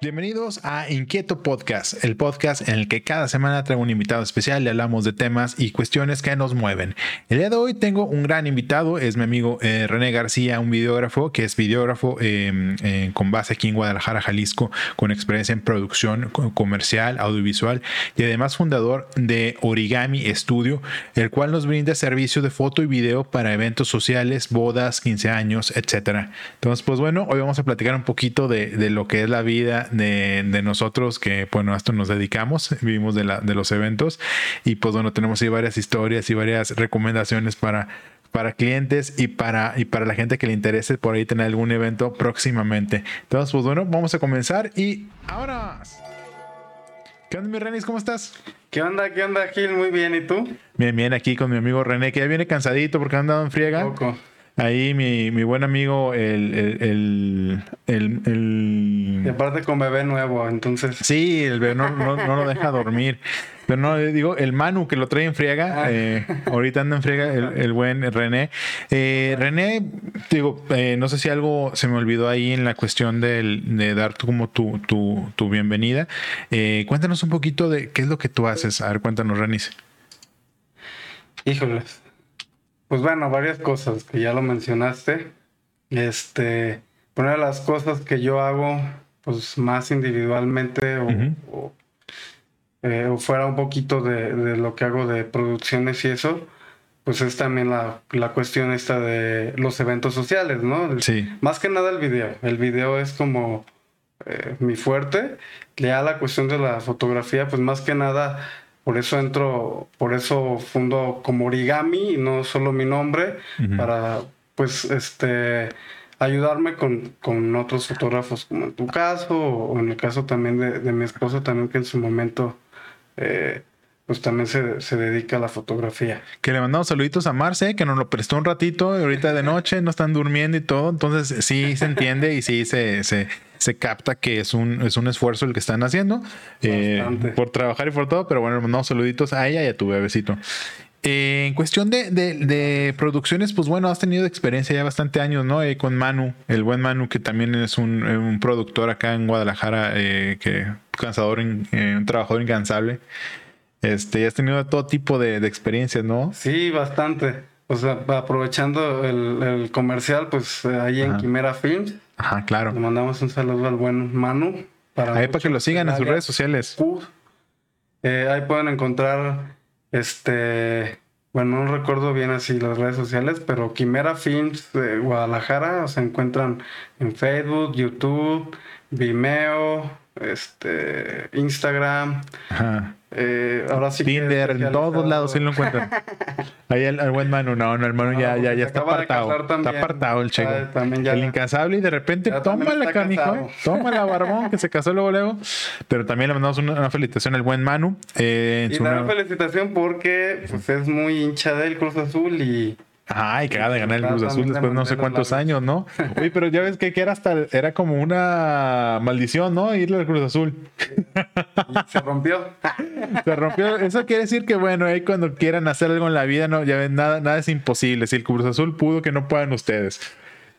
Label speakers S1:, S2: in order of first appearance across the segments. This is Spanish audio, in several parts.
S1: Bienvenidos a Inquieto Podcast, el podcast en el que cada semana traigo un invitado especial y hablamos de temas y cuestiones que nos mueven. El día de hoy tengo un gran invitado, es mi amigo eh, René García, un videógrafo que es videógrafo em, eh, con base aquí en Guadalajara, Jalisco, con experiencia en producción comercial, audiovisual y además fundador de Origami Studio, el cual nos brinda servicio de foto y video para eventos sociales, bodas, 15 años, etc. Entonces, pues bueno, hoy vamos a platicar un poquito de, de lo que es la vida de, nosotros que, bueno, a esto nos dedicamos, vivimos de, la, de los eventos y pues bueno, tenemos ahí varias historias y varias recomendaciones para, para clientes y para, y para la gente que le interese por ahí tener algún evento próximamente. Entonces, pues bueno, vamos a comenzar y ahora... ¿Qué onda, mi René? ¿Cómo estás?
S2: ¿Qué onda? ¿Qué onda, Gil? Muy bien, ¿y tú?
S1: Bien, bien, aquí con mi amigo René, que ya viene cansadito porque ha andado en friega. Poco. Ahí mi, mi buen amigo, el, el, el, el,
S2: Y aparte con bebé nuevo, entonces.
S1: Sí, el bebé no, no, lo deja dormir. Pero no, digo, el Manu que lo trae en friega, ah. eh, ahorita anda en friega el, buen René. Eh, René, digo, eh, no sé si algo se me olvidó ahí en la cuestión del, de dar como tu, tu, tu bienvenida. cuéntanos un poquito de qué es lo que tú haces. A ver, cuéntanos, René.
S2: Híjoles. Pues bueno, varias cosas que ya lo mencionaste. Este, una de las cosas que yo hago, pues más individualmente o, eh, fuera un poquito de, lo que hago de producciones y eso, pues es también la, cuestión esta de los eventos sociales, ¿no?
S1: Sí.
S2: Más que nada el video. El video es como eh, mi fuerte. Ya la cuestión de la fotografía, pues más que nada por eso entro, por eso fundo como origami y no solo mi nombre, para pues este ayudarme con, con, otros fotógrafos, como en tu caso, o en el caso también de, mi esposo, también que en su momento eh, pues también se, se, dedica a la fotografía.
S1: Que le mandamos saluditos a Marce, que nos lo prestó un ratito, ahorita de noche, no están durmiendo y todo, entonces sí se entiende y sí se, se, se capta que es un, es un esfuerzo el que están haciendo eh, por trabajar y por todo, pero bueno, mandamos saluditos a ella y a tu bebecito. Eh, en cuestión de, de, producciones, pues bueno, has tenido experiencia ya bastante años, ¿no? Eh, con Manu, el buen Manu, que también es un, un productor acá en Guadalajara, que cansador, un trabajador incansable. Este, has tenido todo tipo de, experiencias, ¿no?
S2: Sí, bastante. O sea, aprovechando el, comercial, pues ahí en Quimera Films.
S1: Ajá, claro.
S2: Le mandamos un saludo al buen Manu.
S1: Para ahí para que lo sigan en sus redes sociales.
S2: Eh, ahí pueden encontrar, este, bueno, no recuerdo bien así las redes sociales, pero Quimera Films de Guadalajara se encuentran en Facebook, YouTube, Vimeo, este, Instagram.
S1: Ajá.
S2: Eh, ahora sí
S1: Tinder, en todos lados sí lo encuentran. Ahí el, buen Manu, no, no, el Manu ya, ya, ya está apartado. Está apartado el checo. el incansable y de repente toma la canijo, toma la barbón que se casó luego luego. Pero también le mandamos una, felicitación al buen Manu.
S2: Eh, y una felicitación porque pues, es muy hincha del Cruz Azul y
S1: Ay, cagada de ganar el Cruz Azul después de no sé cuántos años, ¿no? Oye, pero ya ves que, era hasta, era como una maldición, ¿no? Irle al Cruz Azul.
S2: se rompió.
S1: se rompió. Eso quiere decir que, bueno, ahí cuando quieran hacer algo en la vida, no, ya ven, nada, nada es imposible. Si el Cruz Azul pudo, que no puedan ustedes.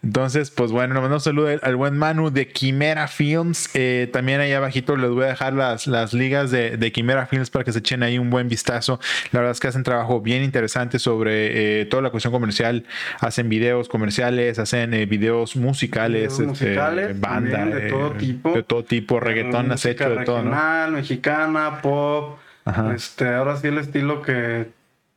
S1: Entonces, pues bueno, nos un saludo al buen Manu de Quimera Films. Eh, también ahí abajito les voy a dejar las, las ligas de, de, Quimera Films para que se echen ahí un buen vistazo. La verdad es que hacen trabajo bien interesante sobre eh, toda la cuestión comercial. Hacen videos comerciales, hacen eh, videos musicales,
S2: este, banda, de todo tipo.
S1: De todo tipo, reggaetón has hecho de todo.
S2: ¿no? mexicana, pop. Este, ahora sí el estilo que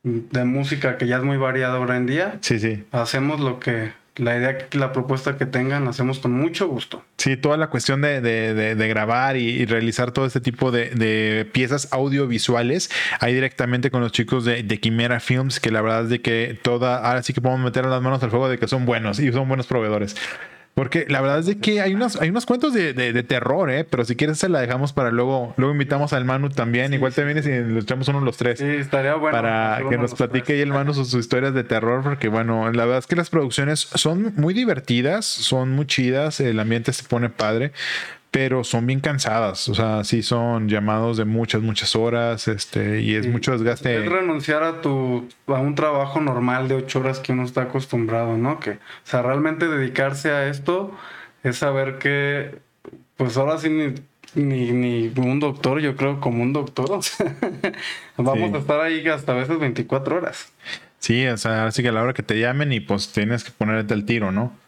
S2: de música que ya es muy variada ahora en día.
S1: Sí, sí.
S2: Hacemos lo que la idea, la propuesta que tengan, la hacemos con mucho gusto.
S1: Sí, toda la cuestión de, de, grabar y, realizar todo este tipo de, piezas audiovisuales, ahí directamente con los chicos de, Quimera Films, que la verdad es de que toda, ahora sí que podemos meter las manos al fuego de que son buenos y son buenos proveedores. Porque la verdad es de que hay unos, hay unos cuentos de, de, terror, ¿eh? Pero si quieres se la dejamos para luego. Luego invitamos al Manu también. Igual te vienes y le echamos uno de los tres.
S2: Sí, estaría bueno.
S1: Para que nos platique ahí el Manu sus, historias de terror. Porque bueno, la verdad es que las producciones son muy divertidas, son muy chidas, el ambiente se pone padre pero son bien cansadas. O sea, sí son llamados de muchas, muchas horas, este, y es mucho desgaste.
S2: Es renunciar a tu, a un trabajo normal de ocho horas que uno está acostumbrado, ¿no? Que, o sea, realmente dedicarse a esto es saber que, pues ahora sí ni, ni un doctor, yo creo como un doctor. o sea, Vamos a estar ahí hasta a veces 24 horas.
S1: Sí, o sea, así que a la hora que te llamen y pues tienes que ponerte al tiro, ¿no?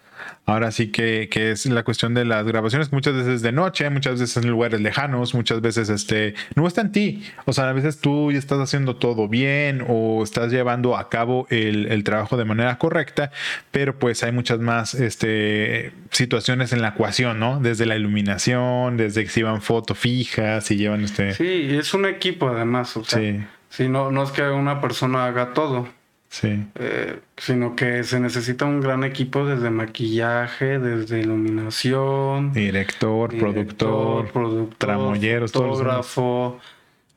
S1: Ahora sí que, que, es la cuestión de las grabaciones, muchas veces de noche, muchas veces en lugares lejanos, muchas veces este, no está en ti. O sea, a veces tú ya estás haciendo todo bien o estás llevando a cabo el, el trabajo de manera correcta, pero pues hay muchas más este, situaciones en la ecuación, ¿no? Desde la iluminación, desde que se llevan fotos fijas, si llevan este...
S2: Sí, es un equipo además, o sea, sí. Si no, no es que una persona haga todo.
S1: Sí.
S2: Eh, sino que se necesita un gran equipo desde maquillaje, desde iluminación,
S1: director, productor,
S2: productor
S1: tramoyeros,
S2: fotógrafo,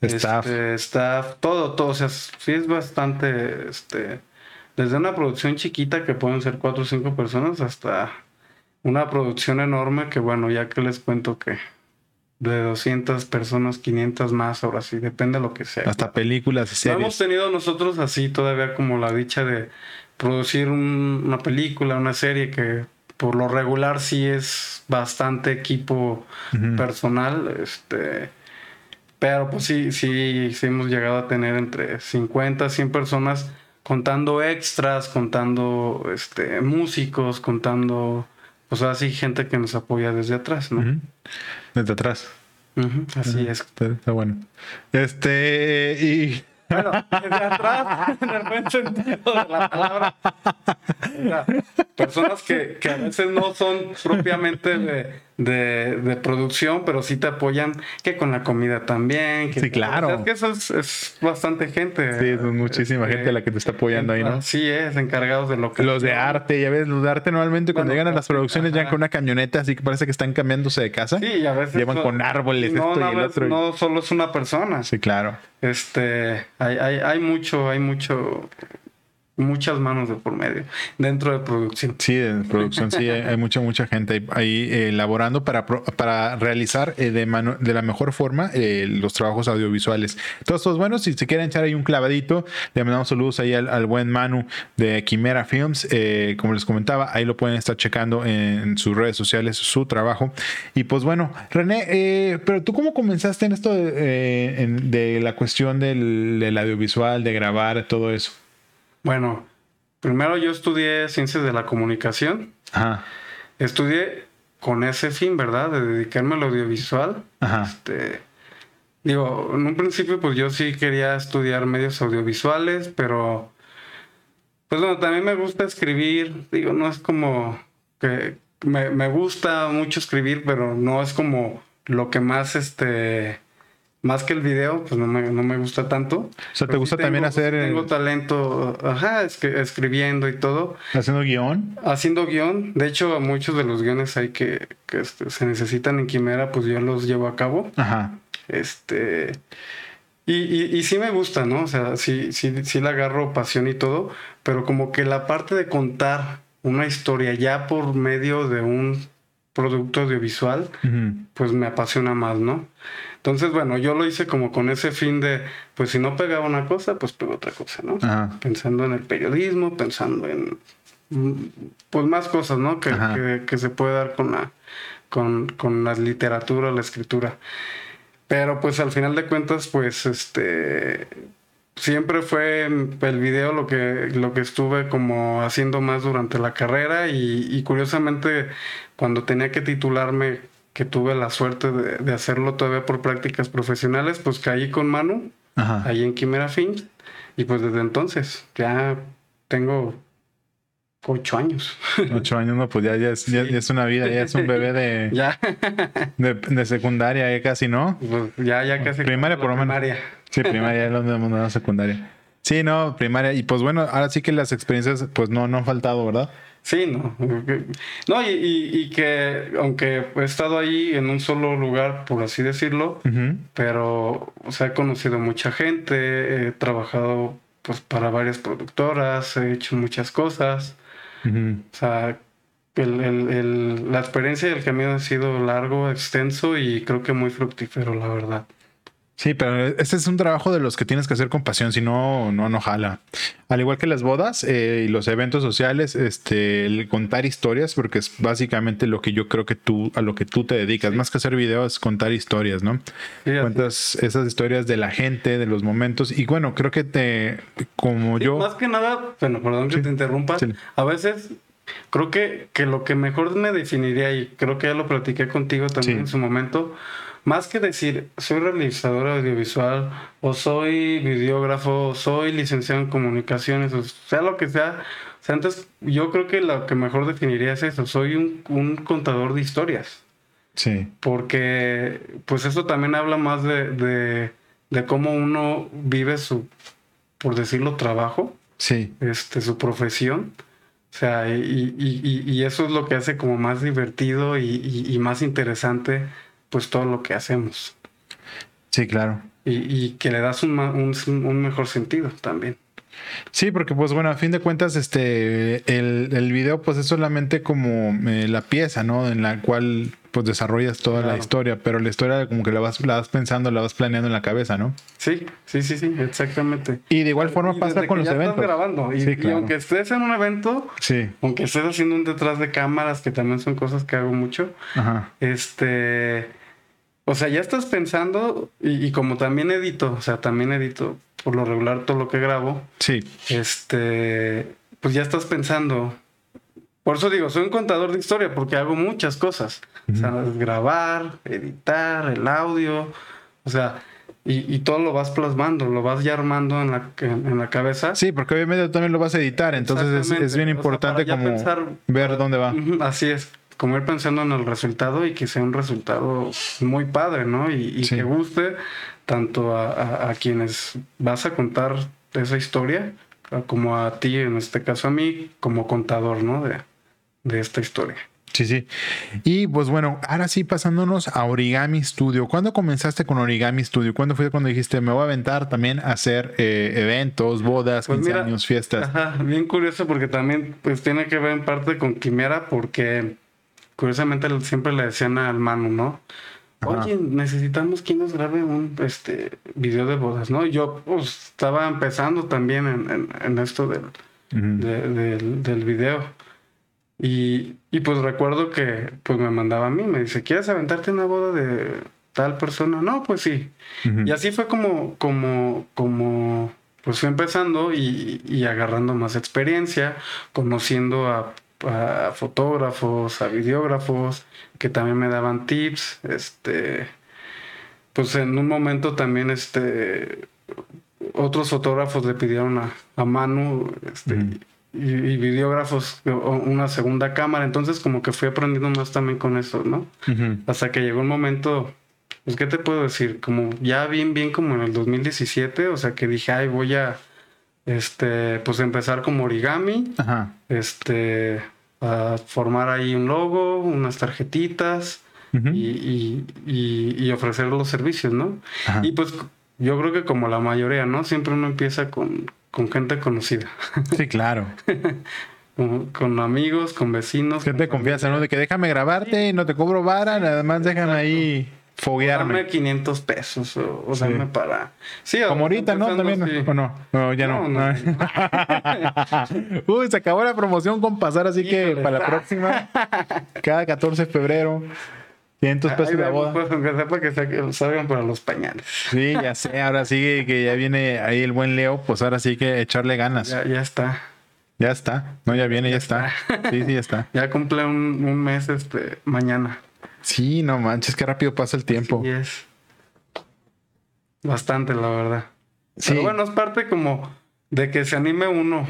S1: staff.
S2: Este, staff, todo, todo. O sea, sí es bastante, este, desde una producción chiquita que pueden ser cuatro o cinco personas hasta una producción enorme que bueno, ya que les cuento que de 200 personas, 500 más, ahora sí, depende de lo que sea.
S1: Hasta películas y series.
S2: No hemos tenido nosotros así todavía como la dicha de producir un, una película, una serie que por lo regular sí es bastante equipo uh -huh. personal, este, pero pues sí, sí, sí hemos llegado a tener entre 50, 100 personas contando extras, contando este, músicos, contando pues así gente que nos apoya desde atrás, ¿no? Uh
S1: -huh. Desde atrás.
S2: Uh -huh, así uh es.
S1: Está, está, bueno. Este, y.
S2: Bueno, desde atrás, en el buen sentido de la palabra. Personas que, que, a veces no son propiamente de, de, de, producción, pero sí te apoyan que con la comida también. Que
S1: sí, claro.
S2: O sea, que eso es, es, bastante gente.
S1: Sí, es muchísima este, gente la que te está apoyando ahí, ¿no?
S2: Sí, es, encargados de lo que.
S1: Los de arte, ya ves, los de arte normalmente cuando bueno, llegan a las producciones llegan con una camioneta, así que parece que están cambiándose de casa.
S2: Sí, y a veces.
S1: Llevan con árboles,
S2: no,
S1: esto y el otro.
S2: No, solo es una persona.
S1: Sí, claro.
S2: Este, hay, hay, hay mucho, hay mucho muchas manos de por medio dentro de producción.
S1: Sí, de producción, sí, hay, mucha, mucha gente ahí, ahí eh, elaborando para, para realizar eh, de, mano, de la mejor forma eh, los trabajos audiovisuales. Entonces, pues bueno, si se quieren echar ahí un clavadito, le mandamos saludos ahí al, buen Manu de Quimera Films. Eh, como les comentaba, ahí lo pueden estar checando en, en sus redes sociales, su trabajo. Y pues bueno, René, eh, pero tú cómo comenzaste en esto de, en, de la cuestión del audiovisual, de grabar, todo eso?
S2: Bueno, primero yo estudié ciencias de la comunicación.
S1: Ajá.
S2: Estudié con ese fin, ¿verdad? De dedicarme al audiovisual.
S1: Ajá.
S2: Este, digo, en un principio pues yo sí quería estudiar medios audiovisuales, pero pues bueno, también me gusta escribir. Digo, no es como que me, me gusta mucho escribir, pero no es como lo que más este más que el video, pues no me, no me gusta tanto.
S1: O sea, ¿te gusta
S2: sí
S1: también
S2: tengo,
S1: hacer...
S2: Tengo talento, ajá, escribiendo y todo.
S1: ¿Haciendo guion?
S2: Haciendo guion. De hecho, muchos de los guiones hay que, que este, se necesitan en Quimera, pues yo los llevo a cabo.
S1: Ajá.
S2: Este... Y, y, y, sí me gusta, ¿no? O sea, sí, sí, sí le agarro pasión y todo, pero como que la parte de contar una historia ya por medio de un producto audiovisual, uh -huh. pues me apasiona más, ¿no? Entonces, bueno, yo lo hice como con ese fin de, pues si no pegaba una cosa, pues pego otra cosa, ¿no?
S1: Ajá.
S2: Pensando en el periodismo, pensando en, pues más cosas, ¿no? Que, que, que, se puede dar con la, con, con la literatura, la escritura. Pero pues al final de cuentas, pues este, siempre fue el video lo que, lo que estuve como haciendo más durante la carrera y, y curiosamente cuando tenía que titularme que tuve la suerte de, de, hacerlo todavía por prácticas profesionales, pues caí con Manu,
S1: Ajá.
S2: ahí en Quimera Finch, y pues desde entonces ya tengo ocho años.
S1: Ocho años, no, pues ya, ya, es, ya, ya es una vida, ya es un bebé de,
S2: ya.
S1: de, de, secundaria, ya casi, ¿no?
S2: Pues ya, ya casi.
S1: Primaria por lo menos.
S2: Primaria.
S1: Sí, primaria, es donde hemos secundaria. Sí, no, primaria. Y pues bueno, ahora sí que las experiencias, pues no, no han faltado, ¿verdad?
S2: Sí, no. No, y, y, y, que aunque he estado ahí en un solo lugar, por así decirlo, uh -huh. pero o sea, he conocido mucha gente, he trabajado pues para varias productoras, he hecho muchas cosas. Uh -huh. O sea, el, el, el, la experiencia y el camino ha sido largo, extenso y creo que muy fructífero, la verdad.
S1: Sí, pero este es un trabajo de los que tienes que hacer con pasión, si no, no, no jala. Al igual que las bodas eh, y los eventos sociales, este, el contar historias, porque es básicamente lo que yo creo que tú, a lo que tú te dedicas, más que hacer videos, es contar historias, ¿no? Cuentas esas historias de la gente, de los momentos, y bueno, creo que te, como yo...
S2: Más que nada, bueno, perdón que te interrumpa, a veces creo que, que lo que mejor me definiría, y creo que ya lo platiqué contigo también en su momento, más que decir soy realizador audiovisual o soy videógrafo o soy licenciado en comunicaciones o sea lo que sea, o sea, entonces yo creo que lo que mejor definiría es eso, soy un, contador de historias.
S1: Sí.
S2: Porque pues eso también habla más de, de, cómo uno vive su, por decirlo, trabajo.
S1: Sí.
S2: Este, su profesión. O sea, y, y, y, eso es lo que hace como más divertido y, más interesante pues todo lo que hacemos.
S1: Sí, claro.
S2: Y, que le das un, un, mejor sentido también.
S1: Sí, porque pues bueno, a fin de cuentas, este, el, el video pues es solamente como eh, la pieza, ¿no? En la cual pues desarrollas toda la historia, pero la historia como que la vas, la vas pensando, la vas planeando en la cabeza, ¿no?
S2: Sí, sí, sí, sí, exactamente.
S1: Y de igual forma pasa con los eventos.
S2: grabando. Y, aunque estés en un evento,
S1: sí.
S2: aunque estés haciendo un detrás de cámaras, que también son cosas que hago mucho, este o sea, ya estás pensando, y, como también edito, o sea, también edito por lo regular todo lo que grabo.
S1: Sí.
S2: Este, pues ya estás pensando. Por eso digo, soy un contador de historia porque hago muchas cosas. O sea, grabar, editar, el audio, o sea, y, todo lo vas plasmando, lo vas ya armando en la, en, la cabeza.
S1: Sí, porque obviamente también lo vas a editar, entonces es, bien importante como ver dónde va.
S2: Así es como ir pensando en el resultado y que sea un resultado muy padre, ¿no? Y, que guste tanto a, quienes vas a contar esa historia, como a ti, en este caso a mí, como contador, ¿no? De, de esta historia.
S1: Sí, sí. Y pues bueno, ahora sí pasándonos a Origami Studio. ¿Cuándo comenzaste con Origami Studio? ¿Cuándo fue cuando dijiste me voy a aventar también a hacer eh, eventos, bodas, 15 pues años, fiestas?
S2: Ajá, bien curioso porque también pues tiene que ver en parte con Quimera porque curiosamente siempre le decían al Manu, ¿no? Oye, necesitamos quien nos grabe un este video de bodas, ¿no? Yo pues, estaba empezando también en, esto del, del, video. Y, pues recuerdo que pues me mandaba a mí, me dice, ¿quieres aventarte una boda de tal persona? No, pues sí. Y así fue como, como, como, pues fui empezando y, y agarrando más experiencia, conociendo a a fotógrafos, a videógrafos, que también me daban tips. Este, pues en un momento también este, otros fotógrafos le pidieron a, a Manu este, y, videógrafos una segunda cámara. Entonces como que fui aprendiendo más también con eso, ¿no? Hasta que llegó un momento, pues, ¿qué te puedo decir? Como ya bien, bien como en el 2017, o sea que dije, ay, voy a este, pues empezar como origami, este, a formar ahí un logo, unas tarjetitas y, y, ofrecer los servicios, ¿no? Y pues yo creo que como la mayoría, ¿no? Siempre uno empieza con, con gente conocida.
S1: Sí, claro.
S2: con, amigos, con vecinos.
S1: Gente de confianza, ¿no? De que déjame grabarte, y no te cobro vara, nada más déjame ahí foguearme.
S2: Dame 500 pesos o, dame para.
S1: Sí, como ahorita, ¿no? También. ¿O no? No, ya no. Uy, se acabó la promoción con pasar, así que para la próxima, cada 14 de febrero. 500 pesos de la boda.
S2: Pues, aunque sepa que salgan para los pañales.
S1: Sí, ya sé. Ahora sí que ya viene ahí el buen Leo, pues ahora sí que echarle ganas.
S2: Ya, ya está.
S1: Ya está. No, ya viene, ya, está. Sí, sí, ya está.
S2: Ya cumple un, un mes este mañana.
S1: Sí, no manches, qué rápido pasa el tiempo.
S2: Sí, es. Bastante, la verdad. Sí. Pero bueno, es parte como de que se anime uno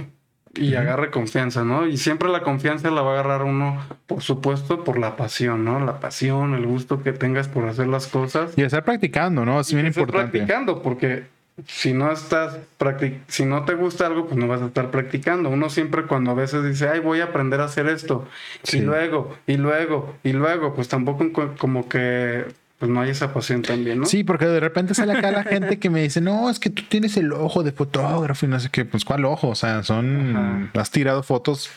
S2: y agarre confianza, ¿no? Y siempre la confianza la va a agarrar uno, por supuesto, por la pasión, ¿no? La pasión, el gusto que tengas por hacer las cosas.
S1: Y estar practicando, ¿no? Es bien importante.
S2: practicando, porque si no estás si no te gusta algo, pues no vas a estar practicando. Uno siempre cuando a veces dice, ay, voy a aprender a hacer esto, y luego, y luego, y luego, pues tampoco como que pues no hay esa pasión también, ¿no?
S1: Sí, porque de repente sale acá la gente que me dice, no, es que tú tienes el ojo de fotógrafo y no sé qué, pues cuál ojo, o sea, son, has tirado fotos,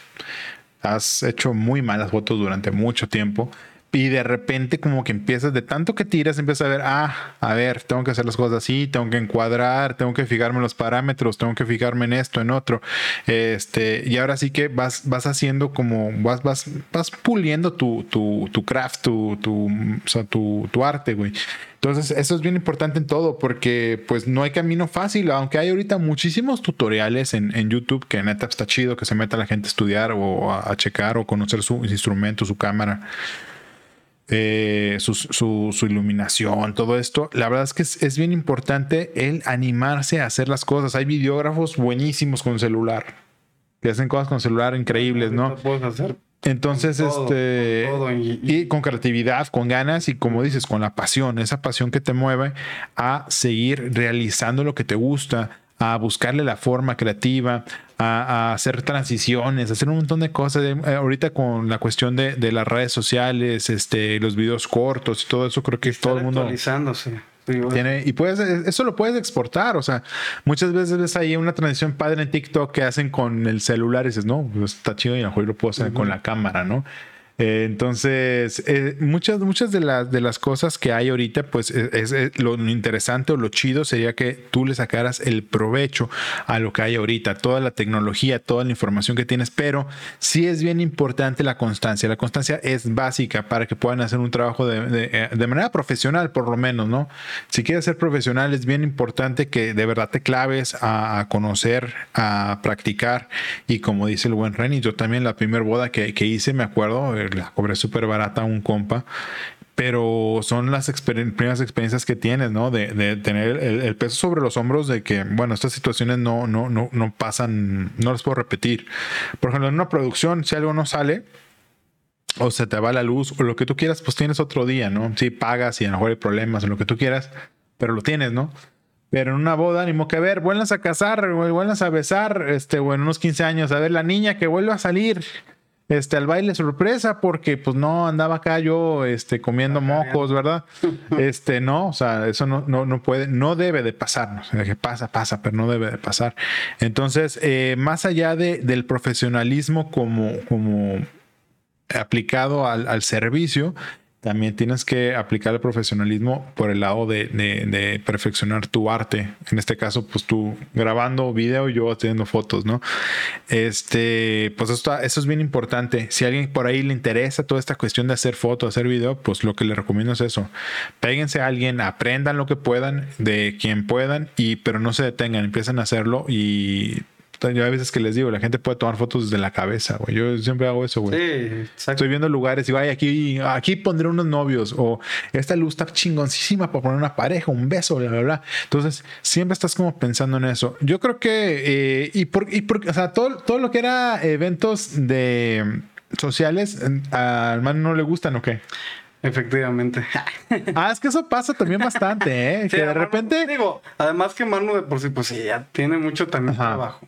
S1: has hecho muy malas fotos durante mucho tiempo y de repente como que empiezas de tanto que tiras, empiezas a ver, ah, a ver, tengo que hacer las cosas así, tengo que encuadrar, tengo que fijarme en los parámetros, tengo que fijarme en esto, en otro. Este, y ahora sí que vas, vas haciendo como, vas, vas, vas puliendo tu, tu, tu craft, tu, tu, o sea, tu, tu arte, güey. Entonces, eso es bien importante en todo porque pues no hay camino fácil, aunque hay ahorita muchísimos tutoriales en, en YouTube que neta está chido que se meta la gente a estudiar o a, a checar o conocer su instrumento, su cámara. Eh, su, su, su, iluminación, todo esto. La verdad es que es, es, bien importante el animarse a hacer las cosas. Hay videógrafos buenísimos con celular que hacen cosas con celular increíbles, ¿no?
S2: Puedes hacer
S1: Entonces,
S2: todo,
S1: este.
S2: y
S1: con creatividad, con ganas y como dices, con la pasión, esa pasión que te mueve a seguir realizando lo que te gusta, a buscarle la forma creativa, a, a hacer transiciones, a hacer un montón de cosas. Eh, ahorita con la cuestión de, de las redes sociales, este, los videos cortos y todo eso, creo que todo el mundo
S2: actualizándose.
S1: Tiene, y puedes, eso lo puedes exportar. O sea, muchas veces ves ahí una transición padre en TikTok que hacen con el celular y dices, no, pues está chido y a lo mejor lo puedo hacer con la cámara, ¿no? Eh, entonces, eh, muchas, muchas de las, de las cosas que hay ahorita, pues es, es- lo interesante o lo chido sería que tú le sacaras el provecho a lo que hay ahorita, toda la tecnología, toda la información que tienes, pero sí es bien importante la constancia. La constancia es básica para que puedan hacer un trabajo de, de- eh, manera profesional, por lo menos, ¿no? Si quieres ser profesional, es bien importante que de verdad te claves a, conocer, a practicar y como dice el buen Renny, yo también la primera boda que, que hice, me acuerdo, la cobré súper barata un compa, pero son las primeras experiencias que tienes, ¿no? De, tener el, peso sobre los hombros de que, bueno, estas situaciones no, no, no, no pasan, no las puedo repetir. Por ejemplo, en una producción, si algo no sale, o se te va la luz, o lo que tú quieras, pues tienes otro día, ¿no? Sí, pagas y a lo mejor hay problemas o lo que tú quieras, pero lo tienes, ¿no? Pero en una boda, ni modo que ver, vuelvas a casar, vuelvas a besar, este, o en unos 15 años, a ver la niña que vuelve a salir, este, al baile sorpresa, porque pues no andaba acá yo, este, comiendo mocos, ¿verdad? Este, no, o sea, eso no, no, no puede, no debe de pasar, ¿no? O sea, que pasa, pasa, pero no debe de pasar. Entonces, eh, más allá de, del profesionalismo como, como aplicado al, al servicio, también tienes que aplicar el profesionalismo por el lado de, perfeccionar tu arte. En este caso, pues tú grabando video yo haciendo fotos, ¿no? Este, pues está- eso es bien importante. Si a alguien por ahí le interesa toda esta cuestión de hacer fotos, hacer video, pues lo que le recomiendo es eso. Péguense a alguien, aprendan lo que puedan de quien puedan, y pero no se detengan, empiecen a hacerlo y yo a veces que les digo, la gente puede tomar fotos desde la cabeza, güey. Yo siempre hago eso, güey.
S2: Sí, exacto.
S1: Estoy viendo lugares y digo, ay, aquí, aquí pondré unos novios o esta luz está chingoncísima para poner una pareja, un beso, bla, bla, bla. Entonces, siempre estás como pensando en eso. Yo creo que, eh, y por, y por- o sea, todo, todo lo que era eventos de sociales, eh, al man no le gustan o qué.
S2: Efectivamente.
S1: Ah, es que eso pasa también bastante, ¿eh?
S2: Sí,
S1: que de repente...
S2: Digo, además que Manu de por sí, pues sí, ya tiene mucho también
S1: Ajá.
S2: trabajo.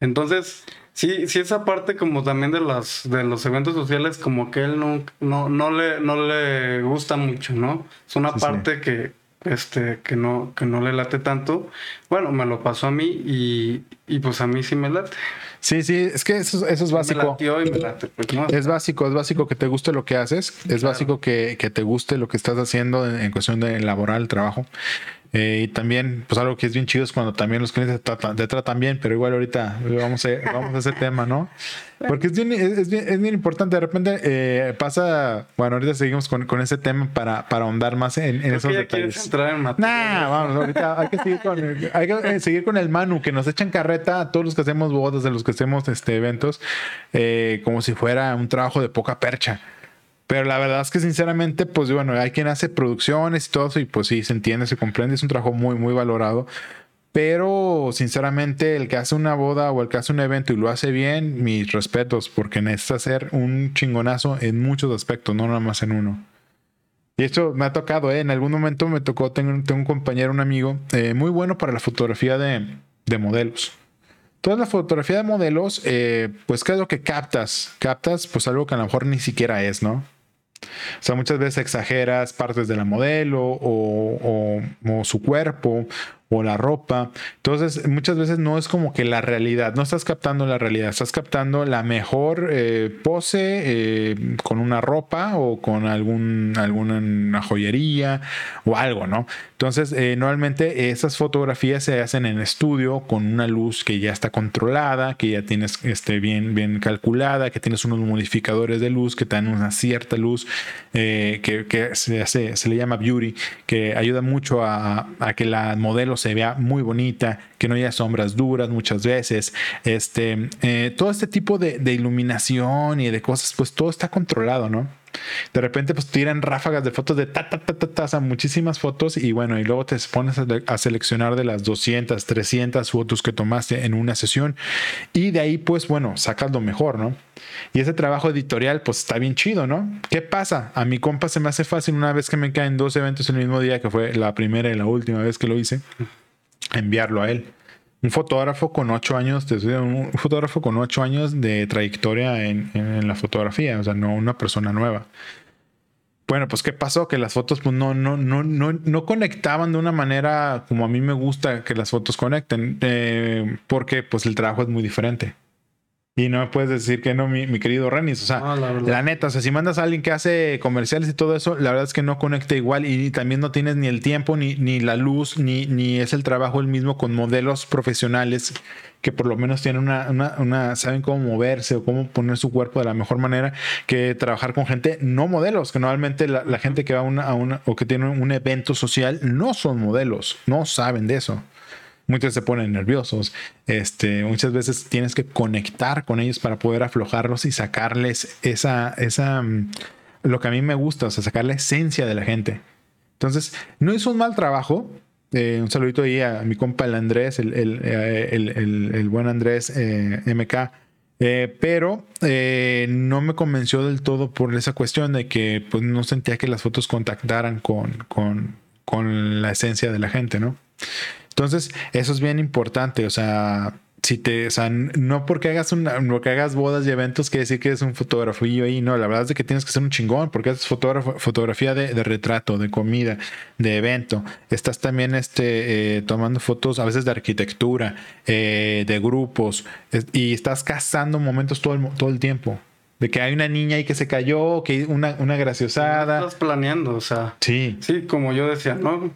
S2: Entonces, sí, sí, esa parte como también de las, de los eventos sociales, como que él no, no, no le, no le gusta mucho, ¿no? Es una
S1: Sí, sí.
S2: parte que, este, que no, que no le late tanto. Bueno, me lo pasó a mí y, y pues a mí sí me late.
S1: Sí, sí, es que eso, eso es
S2: Me
S1: básico.
S2: latió y me late, pues, ¿no?
S1: Es básico, es básico que te guste lo que haces, es
S2: Claro.
S1: básico que, que te guste lo que estás haciendo en, en cuestión de laboral, trabajo. Eh, y también, pues algo que es bien chido es cuando también los clientes te tratan, te tratan bien, pero igual ahorita vamos a, vamos a ese tema, ¿no? Porque es bien, es, bien, es bien importante. De repente eh, pasa, bueno, ahorita seguimos con, con ese tema para, para ahondar más en, en
S2: Creo
S1: esos
S2: que ya quieres
S1: detalles.
S2: entrar en materia.
S1: Nah, vamos, ahorita hay que seguir con, hay que eh, seguir con el Manu, que nos echan carreta a todos los que hacemos bodas, de los que hacemos este, eventos, eh, como si fuera un trabajo de poca percha. Pero la verdad es que sinceramente, pues bueno, hay quien hace producciones y todo eso, y pues sí, se entiende, se comprende, es un trabajo muy, muy valorado. Pero sinceramente, el que hace una boda o el que hace un evento y lo hace bien, mis respetos, porque necesita ser un chingonazo en muchos aspectos, no nada más en uno. Y esto me ha tocado, ¿eh? en algún momento me tocó, tengo, tengo un compañero, un amigo, eh, muy bueno para la fotografía de, de modelos. Toda la fotografía de modelos, eh, pues, ¿qué es lo que captas? Captas, pues, algo que a lo mejor ni siquiera es, ¿no? O sea, muchas veces exageras partes de la modelo o, o- su cuerpo o la ropa. Entonces, muchas veces no es como que la realidad, no estás captando la realidad, estás captando la mejor eh, pose eh, con una ropa o con algún, alguna joyería o algo, ¿no? Entonces, eh, normalmente esas fotografías se hacen en estudio con una luz que ya está controlada, que ya tienes este, bien, bien calculada, que tienes unos modificadores de luz que te dan una cierta luz que, se, hace, se le llama beauty, que ayuda mucho a, a que la modelo se vea muy bonita, que no haya sombras duras muchas veces. Este, eh, todo este tipo de, iluminación y de cosas, pues todo está controlado, ¿no? De repente, pues tiran ráfagas de fotos de ta, ta, ta, ta, ta, muchísimas fotos y bueno, y luego te pones a, seleccionar de las 200, 300 fotos que tomaste en una sesión y de ahí, pues bueno, sacas lo mejor, ¿no? Y ese trabajo editorial, pues está bien chido, ¿no? ¿Qué pasa? A mi compa se me hace fácil una vez que me caen dos eventos en el mismo día, que fue la primera y la última vez que lo hice enviarlo a él. Un fotógrafo con ocho años, un fotógrafo con ocho años de trayectoria en, la fotografía, o sea, no una persona nueva. Bueno, pues qué pasó que las fotos pues, no, no, no, no, no conectaban de una manera como a mí me gusta que las fotos conecten, eh, porque pues el trabajo es muy diferente. Y no me puedes decir que no, mi, querido Renis. O sea, la, neta, o sea, si mandas a alguien que hace comerciales y todo eso, la verdad es que no conecta igual y, también no tienes ni el tiempo, ni, ni la luz, ni, ni es el trabajo el mismo con modelos profesionales que por lo menos tienen una, una, saben cómo moverse o cómo poner su cuerpo de la mejor manera que trabajar con gente no modelos, que normalmente la, gente que va a una, a una o que tiene un evento social no son modelos, no saben de eso muchos se ponen nerviosos. Este, muchas veces tienes que conectar con ellos para poder aflojarlos y sacarles esa, esa, mm, lo que a mí me gusta, o sea, sacar la esencia de la gente. Entonces, no es un mal trabajo. Eh, un saludito ahí a mi compa el Andrés, el, el, eh, buen Andrés eh, MK. pero no me convenció del todo por esa cuestión de que pues, no sentía que las fotos contactaran con, con, con la esencia de la gente, ¿no? Entonces, eso es bien importante. O sea, si te, o sea, no porque hagas una, porque hagas bodas y eventos quiere decir que eres un fotógrafo y ahí no, la verdad es que tienes que ser un chingón porque es fotógrafo, fotografía de, retrato, de comida, de evento. Estás también este, eh, tomando fotos a veces de arquitectura, eh, de grupos y estás cazando momentos todo el, todo el tiempo. De que hay una niña ahí que se cayó, que una, una graciosada.
S2: Estás planeando, o sea.
S1: Sí.
S2: Sí, como yo decía, ¿no?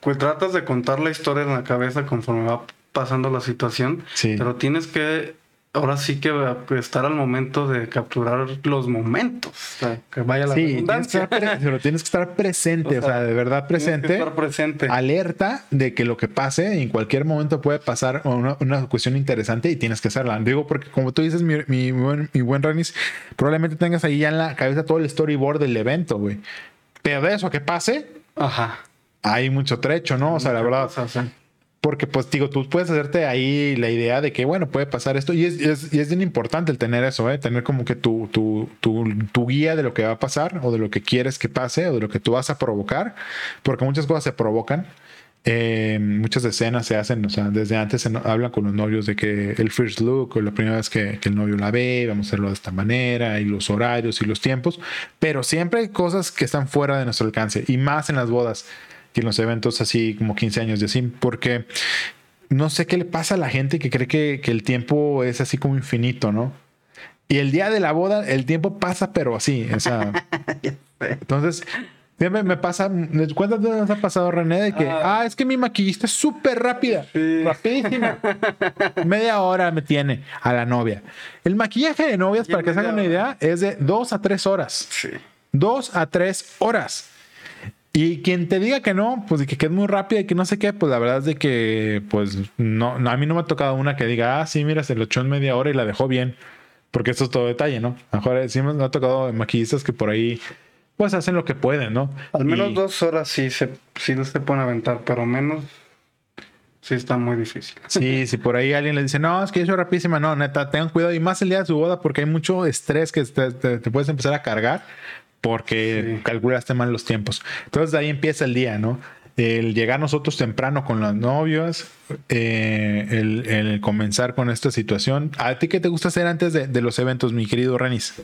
S2: Pues, tratas de contar la historia en la cabeza conforme va pasando la situación. Sí. Pero tienes que ahora sí que estar al momento de capturar los momentos. que vaya la sí,
S1: pero tienes que estar presente, o sea, de verdad presente.
S2: Estar presente.
S1: Alerta de que lo que pase en cualquier momento puede pasar una, una cuestión interesante y tienes que hacerla. Digo, porque como tú dices, mi, mi, buen, mi buen Ranis, probablemente tengas ahí ya en la cabeza todo el storyboard del evento, güey. Pero de eso que pase,
S2: Ajá.
S1: Hay mucho trecho, ¿no? O sea, la verdad. Porque, pues, digo, tú puedes hacerte ahí la idea de que, bueno, puede pasar esto. Y es, es, es bien importante el tener eso, ¿eh? Tener como que tu, tu, tu, tu, guía de lo que va a pasar o de lo que quieres que pase o de lo que tú vas a provocar. Porque muchas cosas se provocan. Eh, muchas escenas se hacen, o sea, desde antes se hablan con los novios de que el first look o la primera vez que, que, el novio la ve, vamos a hacerlo de esta manera y los horarios y los tiempos. Pero siempre hay cosas que están fuera de nuestro alcance y más en las bodas y en los eventos así como 15 años de así, porque no sé qué le pasa a la gente que cree que, el tiempo es así como infinito, ¿no? Y el día de la boda, el tiempo pasa, pero así, o sea. entonces, siempre me pasa, ¿cuántas veces nos ha pasado, René? De que, ah, ah es que mi maquillista es súper rápida, rapidísima. Media hora me tiene a la novia. El maquillaje de novias, para que se hagan una idea, es de dos a tres horas.
S2: Sí.
S1: Dos a tres horas. Y quien te diga que no, pues que, es muy rápida y que no sé qué, pues la verdad es de que, pues no, a mí no me ha tocado una que diga, ah, sí, mira, se lo echó en media hora y la dejó bien, porque eso es todo detalle, ¿no? A lo mejor sí me ha tocado maquillistas que por ahí, pues hacen lo que pueden, ¿no?
S2: Al menos dos horas sí se, sí se pueden aventar, pero menos sí está muy difícil.
S1: Sí, si por ahí alguien le dice, no, es que yo soy rapidísima, no, neta, tengan cuidado y más el día de su boda porque hay mucho estrés que te, te puedes empezar a cargar porque calculaste mal los tiempos. Entonces de ahí empieza el día, ¿no? El llegar nosotros temprano con las novias, eh, el, comenzar con esta situación. ¿A ti qué te gusta hacer antes de, los eventos, mi querido Renis?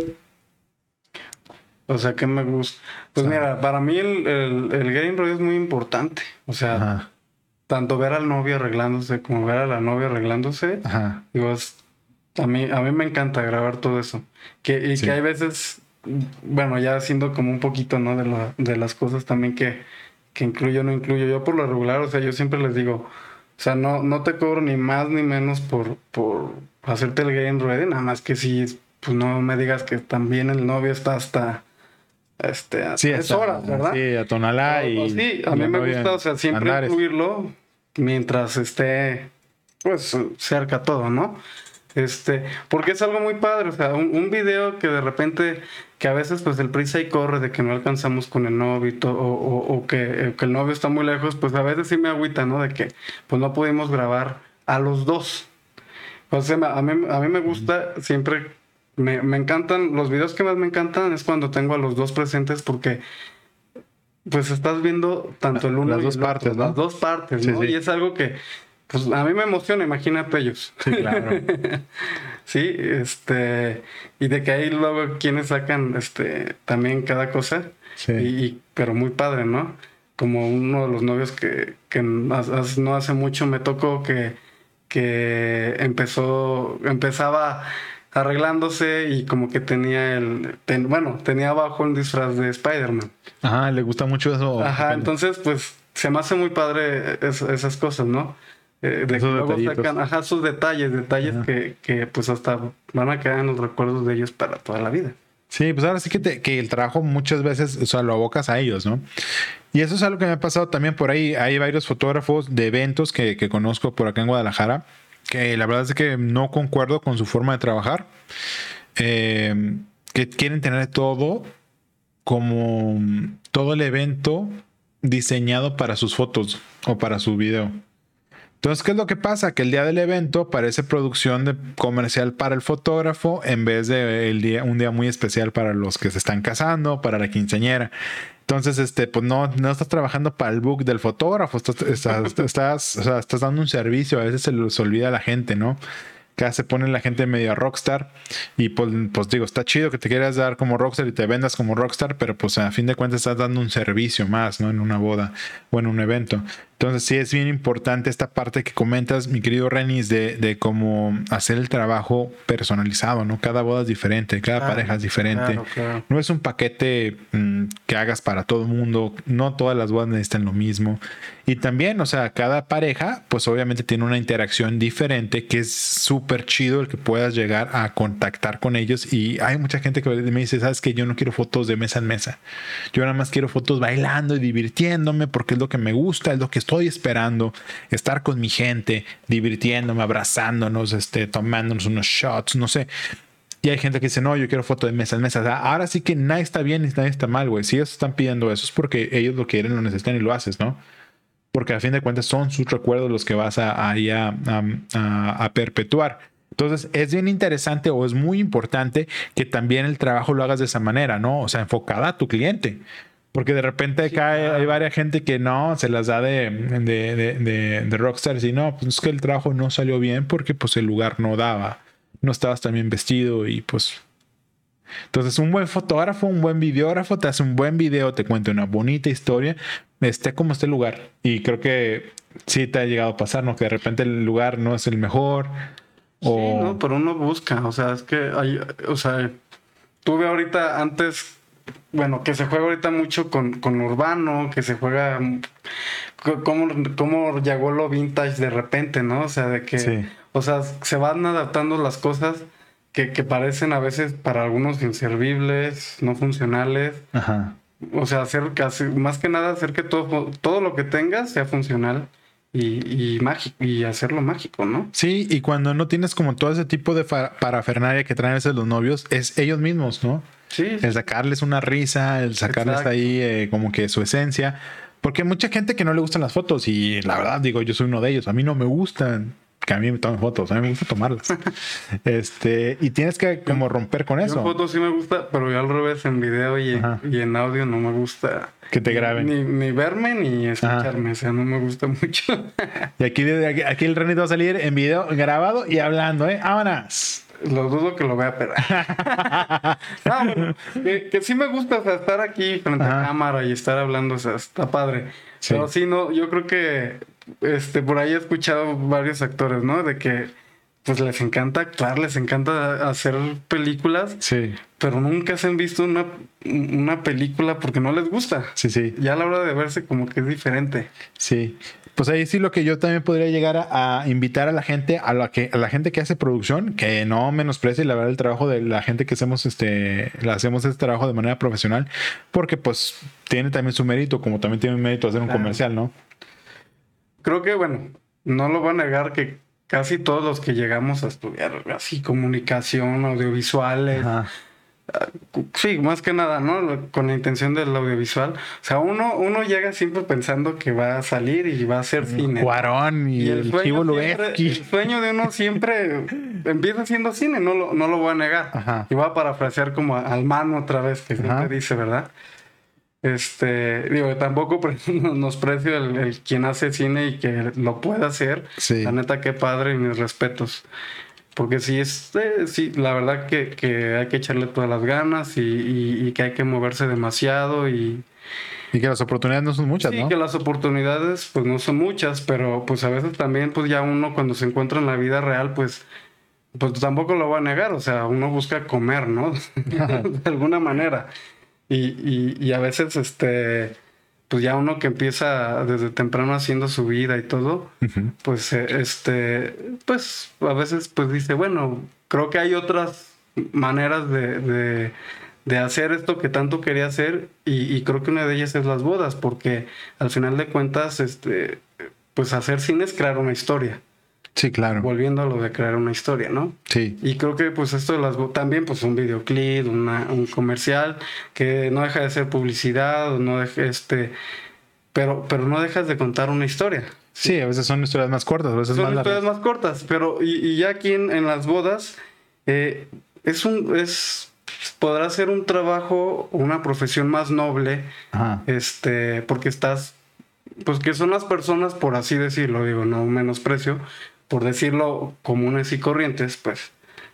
S2: O sea, ¿qué me gusta? Pues mira, para mí el, el, game es muy importante. O sea, tanto ver al novio arreglándose como ver a la novia arreglándose,
S1: Ajá.
S2: digo, es- a mí, a mí me encanta grabar todo eso. Que, y
S1: Sí.
S2: que hay veces, bueno, ya haciendo como un poquito, ¿no? De, lo- de las cosas también que, que incluyo o no incluyo. Yo por lo regular, o sea, yo siempre les digo, o sea, no, no te cobro ni más ni menos por, por hacerte el game ready, nada más que si, pues no me digas que también el novio está hasta, este, a
S1: Sí,
S2: tres
S1: hasta-
S2: horas, ¿verdad?
S1: Sí, a Tonalá
S2: O-
S1: y.
S2: o sí, a
S1: y
S2: mí
S1: la
S2: me gusta, o sea, siempre
S1: Andares.
S2: incluirlo mientras esté, pues, cerca todo, ¿no? Este, porque es algo muy padre, o sea, un, un video que de repente, que a veces, pues, el prisa y corre de que no alcanzamos con el novio o, o- o que, el novio está muy lejos, pues a veces sí me agüita, ¿no? De que, pues, no pudimos grabar a los dos. O sea, a mí, a mí me gusta siempre, me, me encantan, los videos que más me encantan es cuando tengo a los dos presentes porque pues estás viendo tanto el uno
S1: Las
S2: y
S1: dos
S2: el otro,
S1: partes, ¿no?
S2: Las dos partes,
S1: Sí,
S2: ¿no?
S1: sí.
S2: Y es algo que, pues a mí me emociona, imagínate ellos.
S1: Sí, claro.
S2: Sí, este, y de que ahí luego quienes sacan, este, también cada cosa,
S1: Sí.
S2: y, y- pero muy padre, ¿no? Como uno de los novios que, que no hace mucho me tocó que, que empezó, empezaba arreglándose y como que tenía el, ten- bueno, tenía abajo un disfraz de Spider-Man.
S1: Ajá, le gusta mucho eso.
S2: Ajá, entonces pues se me hace muy padre es- esas cosas, ¿no? Eh, de luego sacan, ajá, sus detalles, detalles que, que pues hasta van a quedar en los recuerdos de ellos para toda la vida.
S1: Sí, pues ahora sí que, te- que el trabajo muchas veces, o sea, lo abocas a ellos, ¿no? Y eso es algo que me ha pasado también por ahí. Hay varios fotógrafos de eventos que, que conozco por acá en Guadalajara, que la verdad es que no concuerdo con su forma de trabajar, eh, que quieren tener todo como todo el evento diseñado para sus fotos o para su video. Entonces, ¿qué es lo que pasa? Que el día del evento parece producción de comercial para el fotógrafo en vez de el día, un día muy especial para los que se están casando, para la quinceañera. Entonces, este, pues no, no estás trabajando para el book del fotógrafo, estás, estás, estás, o sea, estás dando un servicio, a veces se les olvida a la gente, ¿no? Acá se pone la gente medio rockstar y pues, pues digo, está chido que te quieras dar como rockstar y te vendas como rockstar, pero pues a fin de cuentas estás dando un servicio más, ¿no? En una boda o en un evento. Entonces sí es bien importante esta parte que comentas, mi querido Renis, de, de cómo hacer el trabajo personalizado, ¿no? Cada boda es diferente, cada
S2: Claro,
S1: pareja es diferente.
S2: claro, claro.
S1: No es un paquete mm, que hagas para todo el mundo, no todas las bodas necesitan lo mismo. Y también, o sea, cada pareja, pues obviamente tiene una interacción diferente que es súper chido el que puedas llegar a contactar con ellos. Y hay mucha gente que me dice, sabes que yo no quiero fotos de mesa en mesa. Yo nada más quiero fotos bailando y divirtiéndome porque es lo que me gusta, es lo que estoy esperando. Estar con mi gente, divirtiéndome, abrazándonos, este, tomándonos unos shots, no sé. Y hay gente que dice, no, yo quiero foto de mesa en ahora sí que nadie está bien ni nadie está mal, güey. Si ellos están pidiendo eso es porque ellos lo quieren, lo necesitan y lo haces, ¿no? Porque a fin de cuentas son sus recuerdos los que vas a, a- a- a perpetuar. Entonces es bien interesante o es muy importante que también el trabajo lo hagas de esa manera, ¿no? O sea, enfocada a tu cliente. Porque de repente acá hay, hay varias gente que no, se las da de, de, de, de, de rockstars y no, pues es que el trabajo no salió bien porque pues el lugar no daba. No estabas tan bien vestido y pues entonces, un buen fotógrafo, un buen videógrafo te hace un buen video, te cuenta una bonita historia, esté como esté el lugar. Y creo que sí te ha llegado a pasar, ¿no? Que de repente el lugar no es el mejor.
S2: Sí,
S1: O...
S2: no, pero uno busca, o sea, es que hay, o sea, tuve ahorita antes, bueno, que se juega ahorita mucho con, con urbano, que se juega, co- como, como llegó lo vintage de repente, ¿no? O sea, de que,
S1: Sí.
S2: o sea, se van adaptando las cosas que, que parecen a veces para algunos inservibles, no funcionales.
S1: Ajá.
S2: O sea, hacer casi, más que nada hacer que todo, todo lo que tengas sea funcional y, y mágico, y hacerlo mágico, ¿no?
S1: Sí, y cuando no tienes como todo ese tipo de parafernalia que traen a veces los novios, es ellos mismos, ¿no?
S2: Sí,
S1: El sacarles una risa, el sacarles
S2: Exacto.
S1: ahí eh, como que su esencia. Porque hay mucha gente que no le gustan las fotos y la verdad digo, yo soy uno de ellos. A mí no me gustan que a mí me tomen fotos, a mí me gusta tomarlas. este, y tienes que como romper con eso.
S2: en fotos sí me gusta, pero yo al revés, en video y, en audio no me gusta.
S1: Que te graben.
S2: Ni, ni verme ni escucharme, o sea, no me gusta mucho.
S1: Y aquí, aquí, aquí el Renito va a salir en video grabado y hablando, ¿eh? ¡Vámonos!
S2: Lo dudo que lo vea, pero. no, bueno, que, que sí me gusta o sea, estar aquí frente
S1: Ajá.
S2: a cámara y estar hablando, o sea, está padre.
S1: Sí.
S2: Pero sí, no, yo creo que este, por ahí he escuchado varios actores, ¿no? De que pues les encanta actuar, les encanta hacer películas.
S1: Sí.
S2: Pero nunca se han visto una, una película porque no les gusta.
S1: Sí, sí.
S2: Ya a la hora de verse como que es diferente.
S1: Sí. Pues ahí sí lo que yo también podría llegar a, invitar a la gente, a la que, a la gente que hace producción, que no menosprecie la verdad el trabajo de la gente que hacemos este, hacemos este trabajo de manera profesional, porque pues tiene también su mérito, como también tiene un mérito hacer un comercial, ¿no?
S2: Creo que bueno, no lo voy a negar que casi todos los que llegamos a estudiar así comunicación, audiovisuales, sí, más que nada, ¿no? Con la intención del audiovisual. O sea, uno, uno llega siempre pensando que va a salir y va a hacer cine.
S1: Cuarón y, el, sueño
S2: el sueño de uno siempre empieza siendo cine, no lo, no lo voy a negar. Y voy a parafrasear como al mano otra vez, que siempre dice, ¿verdad? Este, digo, tampoco nos precio el, quien hace cine y que lo pueda hacer. La neta, qué padre y mis respetos. Porque sí, es, eh, sí la verdad que, que, hay que echarle todas las ganas y, y, que hay que moverse demasiado y...
S1: Y que las oportunidades no son muchas,
S2: sí, que las oportunidades pues no son muchas, pero pues a veces también pues ya uno cuando se encuentra en la vida real pues pues tampoco lo va a negar, o sea, uno busca comer, ¿no? de alguna manera. Y, y, a veces, este, pues ya uno que empieza desde temprano haciendo su vida y todo, pues, eh, este, pues a veces pues dice, bueno, creo que hay otras maneras de, de, hacer esto que tanto quería hacer y, y, creo que una de ellas es las bodas, porque al final de cuentas, este, pues hacer cine es crear una historia.
S1: Sí, claro.
S2: Volviendo a lo de crear una historia, ¿no?
S1: Sí.
S2: Y creo que pues esto de las también pues un videoclip, un comercial que no deja de ser publicidad, no deja este pero pero no dejas de contar una historia.
S1: Sí, a veces son historias más cortas, a veces
S2: son
S1: más
S2: historias más cortas, pero y, ya aquí en, las bodas eh, es un es podrá ser un trabajo, una profesión más noble, este, porque estás pues que son las personas, por así decirlo, digo, no menosprecio, por decirlo, comunes y corrientes, pues,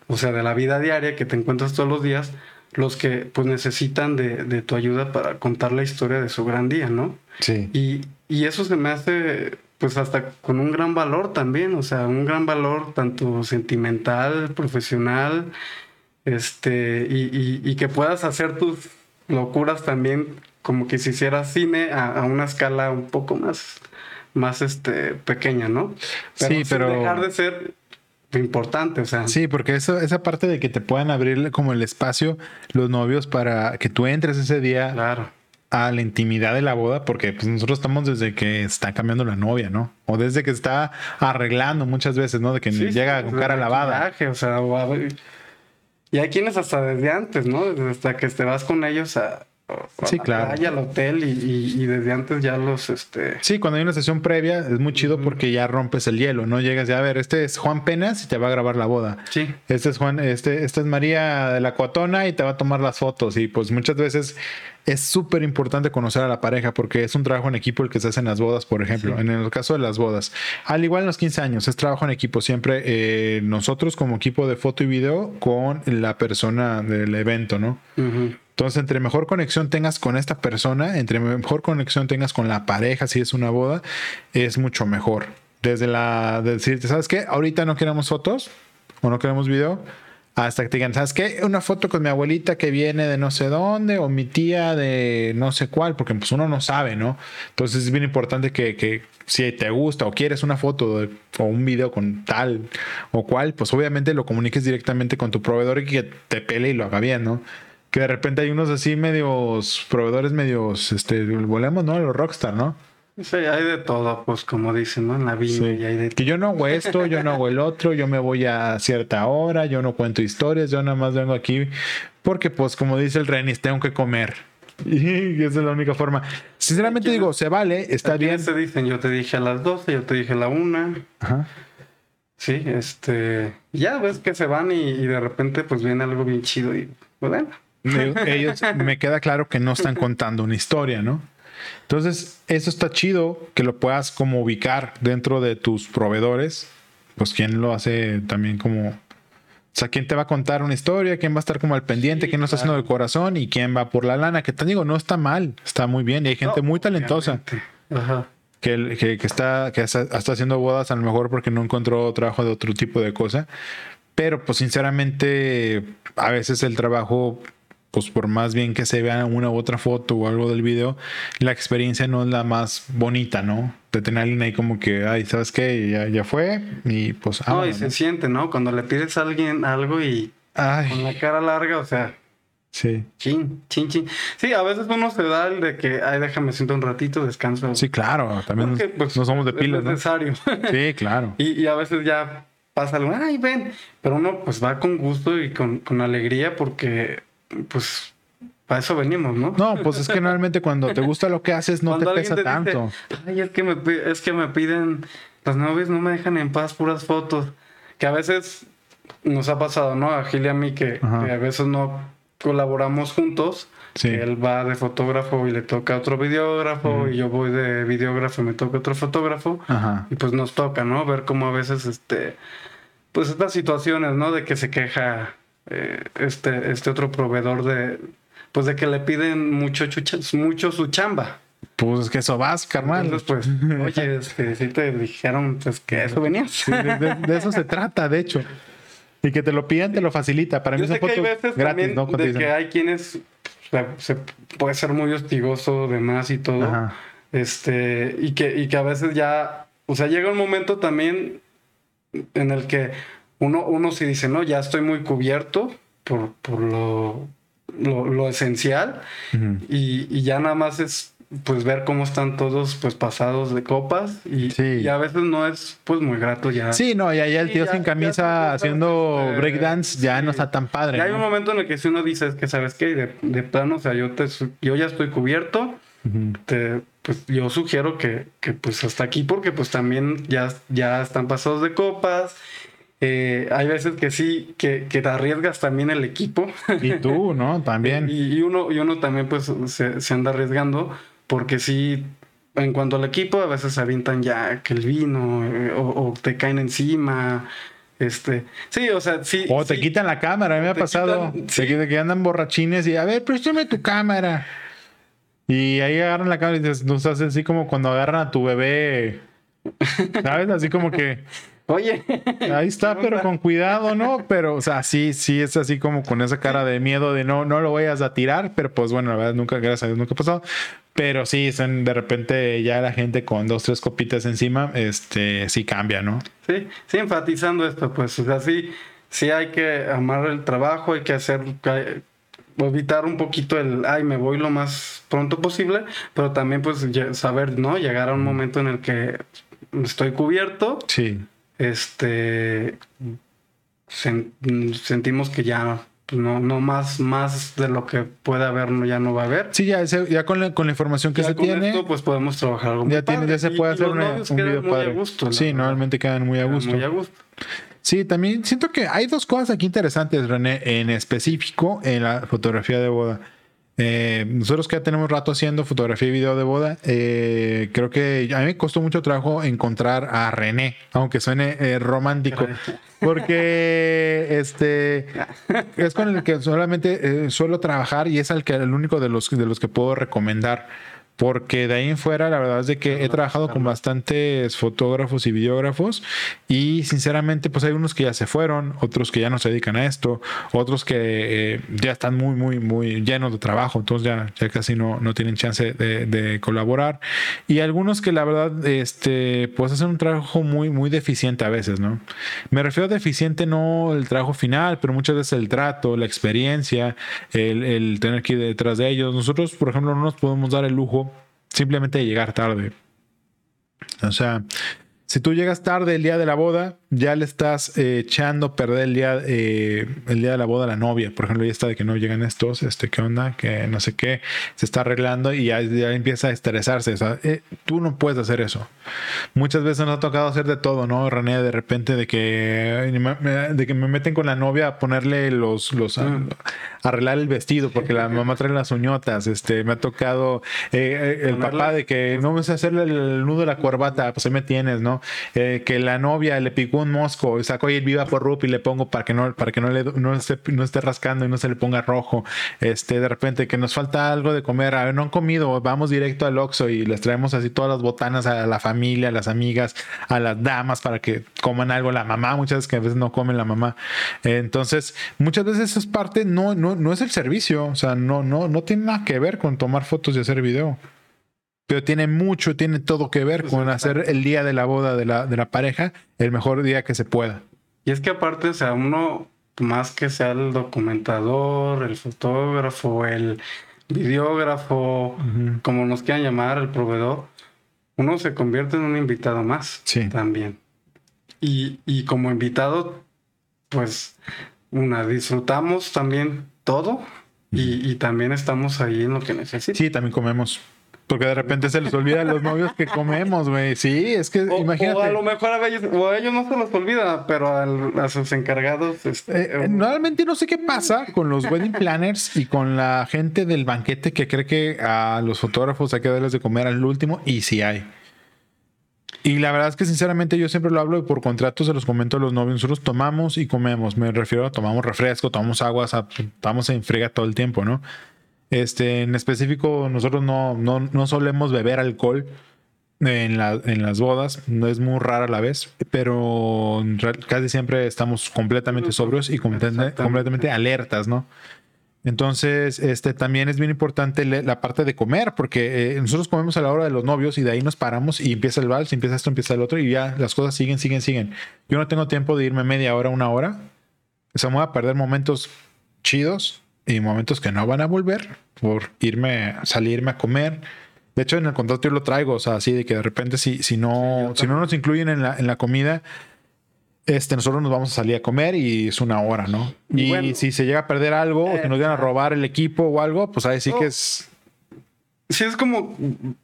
S2: o sea, de la vida diaria que te encuentras todos los días, los que pues necesitan de, tu ayuda para contar la historia de su gran día, ¿no?
S1: Sí.
S2: Y, eso se me hace pues hasta con un gran valor también, o sea, un gran valor tanto sentimental, profesional, este, y, que puedas hacer tus locuras también como que si hicieras cine a, a una escala un poco más más este, pequeña, ¿no?
S1: sí, pero...
S2: dejar de ser importante, o sea.
S1: Sí, porque eso, esa parte de que te puedan abrir como el espacio los novios para que tú entres ese día
S2: claro.
S1: a la intimidad de la boda, porque pues nosotros estamos desde que está cambiando la novia, ¿no? O desde que está arreglando muchas veces, ¿no? De que llega con cara lavada.
S2: o sea, y hay quienes hasta desde antes, ¿no? Desde hasta que te vas con ellos a,
S1: sí, claro.
S2: al hotel y, desde antes ya los este
S1: sí cuando hay una sesión previa es muy chido porque ya rompes el hielo no llegas ya a ver este es Juan Penas y te va a grabar la boda.
S2: Sí.
S1: Este es Juan este esta es María de la Cuatona y te va a tomar las fotos. Y pues muchas veces es súper importante conocer a la pareja porque es un trabajo en equipo el que se hace en las bodas, por ejemplo, en el caso de las bodas. Al igual en los 15 años, es trabajo en equipo siempre eh, nosotros como equipo de foto y video con la persona del evento, ¿no? Entonces, entre mejor conexión tengas con esta persona, entre mejor conexión tengas con la pareja, si es una boda, es mucho mejor. Desde la de decirte, ¿sabes qué? Ahorita no queremos fotos o no queremos video hasta que te digan, ¿sabes qué? Una foto con mi abuelita que viene de no sé dónde o mi tía de no sé cuál, porque pues uno no sabe, ¿no? Entonces es bien importante que, que si te gusta o quieres una foto o un video con tal o cual, pues obviamente lo comuniques directamente con tu proveedor y que te pele y lo haga bien, ¿no? Que de repente hay unos así medios, proveedores medios, este, volvemos, ¿no? Los rockstar, ¿no?
S2: Sí, hay de todo, pues como dicen, ¿no? En la vida y hay de
S1: Que yo no hago esto, yo no hago el otro, yo me voy a cierta hora, yo no cuento historias, yo nada más vengo aquí porque, pues, como dice el Renis, tengo que comer. Y esa es la única forma. Sinceramente digo, se vale, está bien.
S2: se dicen, yo te dije a las 12, yo te dije a la 1. Ajá. Sí, este. Ya ves que se van y, y, de repente, pues viene algo bien chido y, pues bueno.
S1: Ellos, me queda claro que no están contando una historia, ¿no? Entonces, eso está chido que lo puedas como ubicar dentro de tus proveedores. Pues quién lo hace también como... O sea, quién te va a contar una historia, quién va a estar como al pendiente, quién no está haciendo de corazón y quién va por la lana, que te digo, no está mal, está muy bien y hay gente muy talentosa.
S2: Ajá.
S1: que, que, que está, que está, está haciendo bodas a lo mejor porque no encontró trabajo de otro tipo de cosa. Pero pues sinceramente a veces el trabajo pues por más bien que se vea una u otra foto o algo del video, la experiencia no es la más bonita, ¿no? De tener a alguien ahí como que, ay, ¿sabes qué? Ya, ya fue y pues...
S2: no, y se siente, ¿no? Cuando le pides a alguien algo y
S1: Ay,
S2: con la cara larga, o sea,
S1: sí.
S2: chin, chin, chin. Sí, a veces uno se da el de que, ay, déjame siento un ratito, descanso.
S1: Sí, claro, también
S2: Porque, pues,
S1: no somos de
S2: es
S1: pilas, ¿no?
S2: necesario.
S1: Sí, claro.
S2: y, y a veces ya pasa algo, ay, ven. Pero uno pues va con gusto y con, con alegría porque, pues, para eso venimos, ¿no?
S1: No, pues es que normalmente cuando te gusta lo que haces no te pesa tanto.
S2: Ay, es que, me, es que me piden, las novias no me dejan en paz puras fotos. Que a veces nos ha pasado, ¿no? A Gil y a mí que, a veces no colaboramos juntos.
S1: Sí.
S2: Él va de fotógrafo y le toca a otro videógrafo y yo voy de videógrafo y me toca otro fotógrafo.
S1: Ajá.
S2: Y pues nos toca, ¿no? Ver cómo a veces, este, pues estas situaciones, ¿no? De que se queja eh, este, este otro proveedor de, pues de que le piden mucho, chucha- mucho su chamba.
S1: Pues es que eso vas, carnal.
S2: Entonces, pues, oye, este, si te dijeron, pues que eso venías.
S1: Sí, de, de- de eso se trata, de hecho. Y que te lo pidan, te lo facilita. Para
S2: Yo
S1: mí son
S2: sé que hay veces de que hay quienes se puede ser muy hostigoso de más y todo.
S1: Ajá.
S2: Este, y que, y que a veces ya, o sea, llega un momento también en el que uno, uno se dice, no, ya estoy muy cubierto por, por lo, lo, lo esencial. Y, y ya nada más es pues ver cómo están todos pues pasados de copas y,
S1: Sí.
S2: y a veces no es pues muy grato ya.
S1: Sí, no, ya, ya el tío sin
S2: ya
S1: camisa haciendo
S2: este,
S1: breakdance ya
S2: sí.
S1: no está tan padre.
S2: Ya hay un momento en el que si uno dice es que sabes qué, de, de plano, o sea, yo te yo ya estoy cubierto, te, pues yo sugiero que, que pues hasta aquí porque pues también ya, ya están pasados de copas. Eh, hay veces que sí, que, que te arriesgas también el equipo.
S1: Y tú, ¿no? También.
S2: Y, y uno, y uno también pues se, se anda arriesgando porque sí, en cuanto al equipo, a veces se avientan ya que el vino eh, o, o te caen encima. Este, sí, o sea, sí.
S1: O te
S2: sí.
S1: quitan la cámara, a mí me ha pasado.
S2: quitan-
S1: de que- andan borrachines y a ver, préstame tu cámara. Y ahí agarran la cámara y dices, no estás así como cuando agarran a tu bebé. ¿Sabes? Así como que
S2: Oye,
S1: ahí está,
S2: ¿qué
S1: pero
S2: onda?
S1: con cuidado, ¿no? Pero, o sea, sí, sí es así como con esa cara de miedo de no, no lo vayas a tirar, pero pues bueno, la verdad nunca, gracias a Dios, nunca ha pasado. Pero sí, son de repente ya la gente con dos, tres copitas encima, este, sí cambia, ¿no?
S2: Sí, sí, enfatizando esto, pues, o sea, sí, sí hay que amar el trabajo, hay que hacer, evitar un poquito el, ay, me voy lo más pronto posible, pero también, pues, saber, ¿no? Llegar a un momento en el que estoy cubierto,
S1: Sí.
S2: Este, sen- sentimos que ya, pues, no, no más, más de lo que puede haber, no, ya no va a haber.
S1: Sí, ya, ya con, la, con la información que
S2: Ya
S1: se
S2: con
S1: tiene.
S2: esto, pues, podemos trabajar algo
S1: ya, tiene, ya se puede
S2: y
S1: hacer una- un video padre.
S2: a gusto, la
S1: sí,
S2: verdad.
S1: normalmente quedan muy a
S2: Quedan
S1: gusto.
S2: Muy a gusto.
S1: Sí, también siento que hay dos cosas aquí interesantes, René, en específico en la fotografía de boda. Eh, nosotros que ya tenemos rato haciendo fotografía y video de boda, eh, creo que a mí me costó mucho trabajo encontrar a René, aunque suene eh, romántico, porque este es con el que solamente eh, suelo trabajar y es el que el único de los de los que puedo recomendar. Porque de ahí en fuera, la verdad es de que he trabajado con bastantes fotógrafos y videógrafos y sinceramente, pues hay unos que ya se fueron, otros que ya no se dedican a esto, otros que eh, ya están muy, muy, muy llenos de trabajo, entonces ya, ya casi no, no tienen chance de, de colaborar. Y algunos que la verdad, este, pues hacen un trabajo muy, muy deficiente a veces, ¿no? Me refiero a deficiente no el trabajo final, pero muchas veces el trato, la experiencia, el, el tener que ir detrás de ellos. Nosotros, por ejemplo, no nos podemos dar el lujo simplemente llegar tarde. O sea, si tú llegas tarde el día de la boda, ya le estás eh, echando a perder el día, eh, el día de la boda a la novia. Por ejemplo, ya está de que no llegan estos, este, ¿qué onda? Que no sé qué, se está arreglando y ya, ya empieza a estresarse. O sea, eh, tú no puedes hacer eso. Muchas veces nos ha tocado hacer de todo, ¿no, René? De repente de que, de que me meten con la novia a ponerle los, los a-
S2: Mm.
S1: arreglar el vestido porque la mamá trae las uñotas. Este, me ha tocado eh, eh, el papá de que no me sé hacerle el nudo de la corbata, pues ahí me tienes, ¿no? Eh, que la novia le picó un mosco, saco ahí el Viva por Rup y le pongo para que no, para que no le no esté, no esté rascando y no se le ponga rojo. Este, de repente que nos falta algo de comer, a ver, no han comido, vamos directo al Oxxo y les traemos así todas las botanas a la familia, a las amigas, a las damas para que coman algo, la mamá, muchas veces que a veces no comen la mamá. Entonces, muchas veces eso es parte, no, no, no es el servicio, o sea, no, no, no tiene nada que ver con tomar fotos y hacer video pero tiene mucho, tiene todo que ver pues con hacer el día de la boda de la, de la pareja el mejor día que se pueda.
S2: Y es que aparte, o sea, uno, más que sea el documentador, el fotógrafo, el videógrafo, como nos quieran llamar, el proveedor, uno se convierte en un invitado más sí. también. Y, y como invitado, pues, una, disfrutamos también todo y, y, también estamos ahí en lo que necesitamos.
S1: Sí, también comemos. Porque de repente se les olvida a los novios que comemos, güey. Sí, es que imagínate.
S2: O a lo mejor a ellos, o a ellos no se los olvida, pero a, sus encargados. Este,
S1: eh, normalmente no sé qué pasa con los wedding planners y con la gente del banquete que cree que a los fotógrafos hay que darles de comer al último, y sí hay. Y la verdad es que sinceramente yo siempre lo hablo y por contrato se los comento a los novios. Nosotros tomamos y comemos. Me refiero a tomamos refresco, tomamos agua, estamos en frega todo el tiempo, ¿no? Este, en específico, nosotros no, no, no solemos beber alcohol en, la, en las bodas, no es muy rara a la vez, pero casi siempre estamos completamente sobrios y completamente, alertas, ¿no? Entonces, este también es bien importante la parte de comer, porque eh, nosotros comemos a la hora de los novios y de ahí nos paramos y empieza el vals, empieza esto, empieza el otro y ya las cosas siguen, siguen, siguen. Yo no tengo tiempo de irme media hora, una hora. O sea, me voy a perder momentos chidos y momentos que no van a volver por irme, salirme a comer. De hecho, en el contrato yo lo traigo, o sea, así de que de repente si, si no, si no nos incluyen en la, en la comida, este, nosotros nos vamos a salir a comer y es una hora, ¿no? Y si se llega a perder algo o que nos vayan a robar el equipo o algo, pues ahí sí que es
S2: sí es como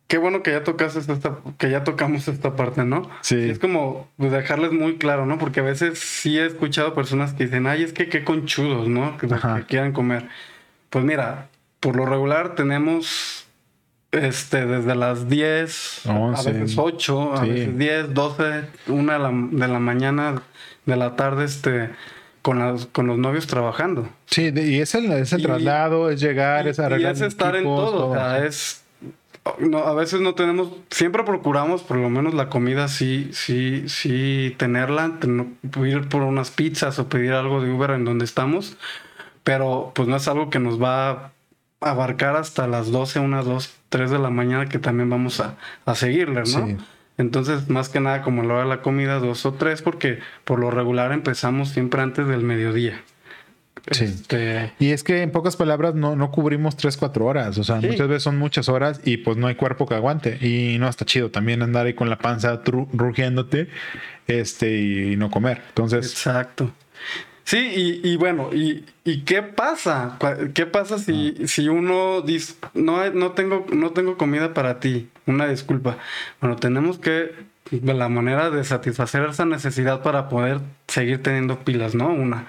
S2: qué bueno que ya tocaste esta, que ya tocamos esta parte, ¿no? Sí. Es como pues, dejarles muy claro, ¿no? Porque a veces sí he escuchado personas que dicen, ay, es que qué conchudos, ¿no? Que, quieran comer. Pues mira, por lo regular tenemos este desde las 10, a veces 8, a veces 10, 12, 1 de la, de la mañana, de la tarde, este con, con los novios trabajando.
S1: Sí, y es el, es el traslado, es llegar, es arreglar.
S2: Y es estar en todo, O sea, es. No, a veces no tenemos, siempre procuramos por lo menos la comida sí, sí, sí tenerla, ir por unas pizzas o pedir algo de Uber en donde estamos, pero pues no es algo que nos va abarcar hasta las 12, unas 2, 3 de la mañana que también vamos a, a seguirle, ¿no? Sí. Entonces, más que nada, como lo hora de la comida, dos o tres, porque por lo regular empezamos siempre antes del mediodía.
S1: Sí. Este... Y es que en pocas palabras no, no cubrimos tres, cuatro horas. O sea, muchas veces son muchas horas y pues no hay cuerpo que aguante. Y no está chido también andar ahí con la panza rugiéndote este, y no comer. Entonces.
S2: Exacto. Sí, y, bueno, y, y, qué pasa? ¿Qué pasa si, ah. si uno dice, no, no, tengo, no tengo comida para ti? Una disculpa. Bueno, tenemos que, la manera de satisfacer esa necesidad para poder seguir teniendo pilas, ¿no? Una.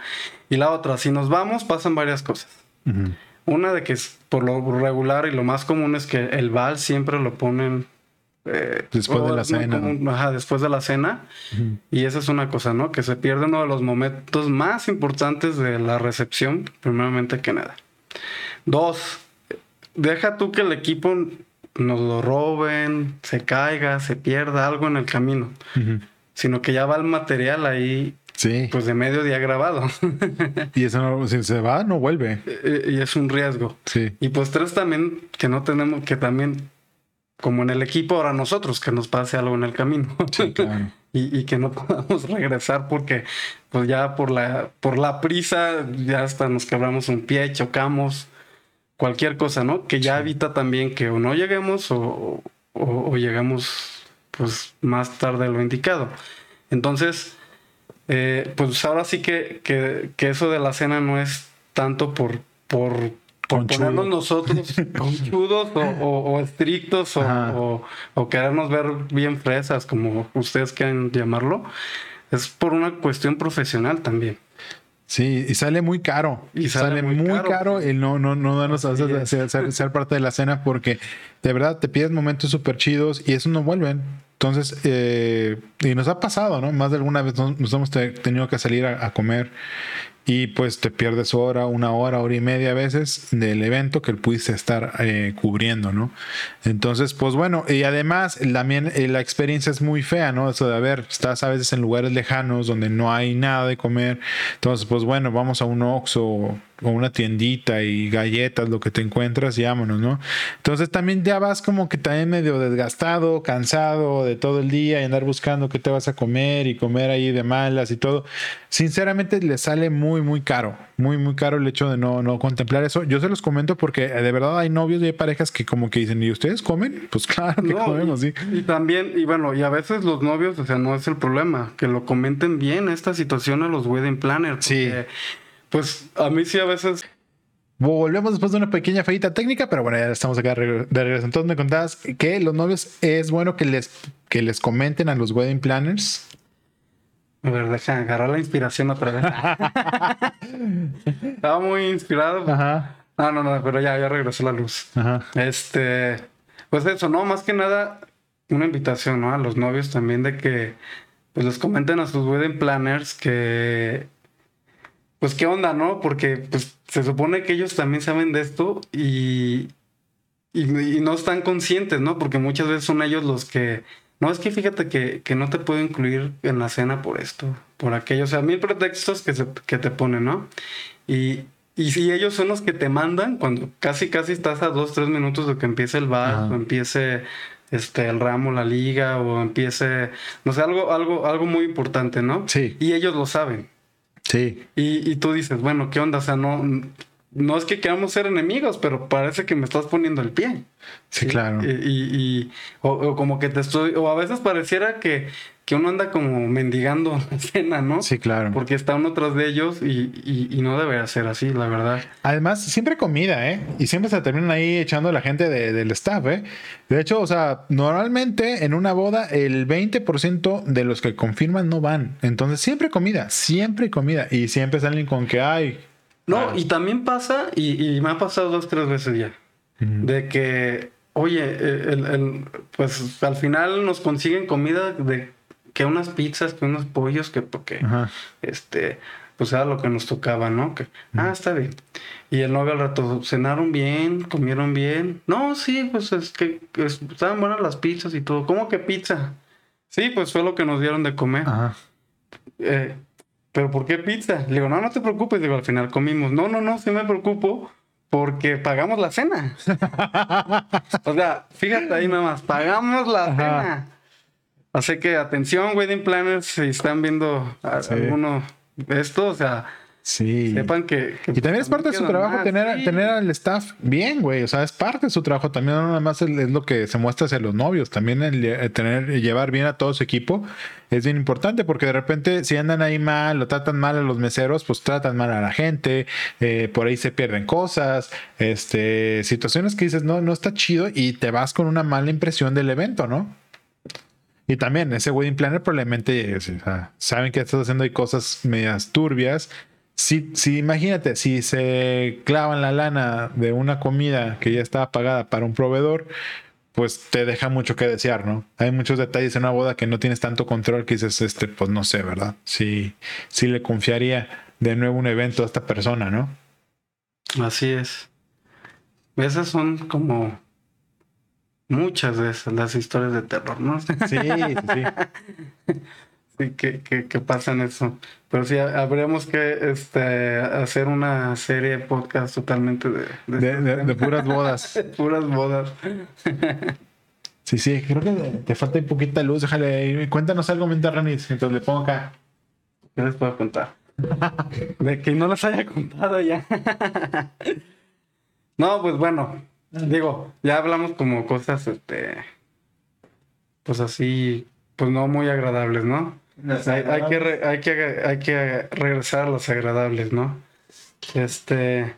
S2: Y la otra, si nos vamos, pasan varias cosas. Una de que por lo regular y lo más común es que el val siempre lo ponen
S1: eh, después de la cena.
S2: ajá, después de la cena. Y esa es una cosa, ¿no? Que se pierde uno de los momentos más importantes de la recepción, primeramente que nada. Dos, deja tú que el equipo nos lo roben, se caiga, se pierda algo en el camino, sino que ya va el material ahí. Sí. Pues de medio día grabado.
S1: y eso no, si se va, no vuelve.
S2: Y es un riesgo. Sí. Y pues tres también, que no tenemos, que también como en el equipo, ahora nosotros, que nos pase algo en el camino. y, que no podamos regresar porque pues ya por la, por la prisa ya hasta nos quebramos un pie, chocamos, cualquier cosa, ¿no? Que ya evita también que o no lleguemos o, o, lleguemos pues más tarde de lo indicado. Entonces, eh, pues ahora sí que, que, que, eso de la cena no es tanto por, por por ponernos nosotros conchudos o, o, estrictos o, o, querernos ver bien fresas, como ustedes quieren llamarlo, es por una cuestión profesional también.
S1: Sí, y sale muy caro. Y sale, muy, caro. el no, no, no darnos a ser, ser, parte de la cena porque de verdad te pides momentos súper chidos y eso no vuelven. Entonces, eh, y nos ha pasado, ¿no? Más de alguna vez nos, hemos tenido que salir a, comer y pues te pierdes hora, una hora, hora y media a veces del evento que pudiste estar eh, cubriendo, ¿no? Entonces, pues bueno, y además también eh, la experiencia es muy fea, ¿no? Eso de, a ver, estás a veces en lugares lejanos donde no hay nada de comer, entonces, pues bueno, vamos a un Oxxo o una tiendita y galletas, lo que te encuentras y vámonos, ¿no? Entonces también ya vas como que también medio desgastado, cansado de todo el día y andar buscando qué te vas a comer y comer ahí de malas y todo. Sinceramente le sale muy, muy caro, muy, muy caro el hecho de no, no contemplar eso. Yo se los comento porque de verdad hay novios y hay parejas que como que dicen, ¿y ustedes comen? Pues claro que comemos, sí.
S2: Y también, y bueno, y a veces los novios, o sea, no es el problema, que lo comenten bien esta situación a los wedding planners.
S1: Sí
S2: pues a mí sí a veces.
S1: Volvemos después de una pequeña fallita técnica, pero bueno, ya estamos acá de regreso. Entonces me contabas que los novios es bueno que les, que les comenten a los wedding planners.
S2: A ver, deja agarrar la inspiración otra vez. Estaba muy inspirado. Ajá. No, no, no, pero ya, ya regresó la luz. Ajá. Este, pues eso, ¿no? Más que nada, una invitación, ¿no? A los novios también de que pues les comenten a sus wedding planners que pues qué onda, ¿no? Porque pues, se supone que ellos también saben de esto y, y, no están conscientes, ¿no? Porque muchas veces son ellos los que, no, es que fíjate que, que no te puedo incluir en la cena por esto, por aquello, o sea, mil pretextos que, se, que te ponen, ¿no? Y, y si ellos son los que te mandan cuando casi, casi estás a dos, tres minutos de que empiece el bar o empiece este, el ramo, la liga o empiece, no sé, algo, algo, algo muy importante, ¿no?
S1: Sí.
S2: Y ellos lo saben.
S1: Sí.
S2: Y, y tú dices, bueno, ¿qué onda? O sea, no, no es que queramos ser enemigos, pero parece que me estás poniendo el pie.
S1: Sí, claro.
S2: Y, y, o, como que te estoy, o a veces pareciera que, que uno anda como mendigando la cena, ¿no?
S1: Sí, claro.
S2: Porque está uno tras de ellos y, y, no debería ser así, la verdad.
S1: Además, siempre comida, ¿eh? Y siempre se terminan ahí echando la gente del staff, ¿eh? De hecho, o sea, normalmente en una boda el 20% de los que confirman no van. Entonces, siempre comida, siempre comida. Y siempre salen con que hay.
S2: No, y también pasa, y, me ha pasado dos, tres veces ya, de que, oye, el, pues al final nos consiguen comida de que unas pizzas, que unos pollos, que porque, este, pues era lo que nos tocaba, ¿no? Que, ah, está bien. Y el novio al rato, cenaron bien, comieron bien. No, sí, pues es que estaban buenas las pizzas y todo. ¿Cómo que pizza? Sí, pues fue lo que nos dieron de comer. Ajá. Eh, ¿Pero por qué pizza? Le digo, no, no te preocupes. Digo, al final comimos. No, no, no, sí me preocupo porque pagamos la cena. o sea, fíjate ahí nada más, pagamos la cena. Así que atención, wedding planners, si están viendo alguno de esto, o sea,
S1: Sí.
S2: Sepan que.
S1: y también es parte de su trabajo tener, tener al staff bien, güey. O sea, es parte de su trabajo. También no nada más es, lo que se muestra hacia los novios. También el, tener, llevar bien a todo su equipo es bien importante porque de repente si andan ahí mal o tratan mal a los meseros, pues tratan mal a la gente. Eh, por ahí se pierden cosas. Este, situaciones que dices, no, no está chido y te vas con una mala impresión del evento, ¿no? Y también ese wedding planner probablemente saben que estás haciendo ahí cosas medias turbias. Si, si imagínate, si se clavan la lana de una comida que ya estaba pagada para un proveedor, pues te deja mucho que desear, ¿no? Hay muchos detalles en una boda que no tienes tanto control que dices, este, pues no sé, ¿verdad? Si, si le confiaría de nuevo un evento a esta persona, ¿no?
S2: Así es. Esas son como muchas de esas, las historias de terror, ¿no?
S1: Sí, sí, sí.
S2: sí que, que, que, pasan eso. Pero sí, habríamos que este, hacer una serie de podcast totalmente de...
S1: De, puras bodas.
S2: puras bodas.
S1: sí, sí, creo que te falta un poquita luz. Déjale, cuéntanos algo mientras Ranis, entonces le pongo acá.
S2: ¿Qué les puedo contar? de que no les haya contado ya. no, pues bueno, Digo, ya hablamos como cosas, este, pues así, pues no muy agradables, ¿no? Hay, hay, que hay, que, hay que regresar a los agradables, ¿no? Este,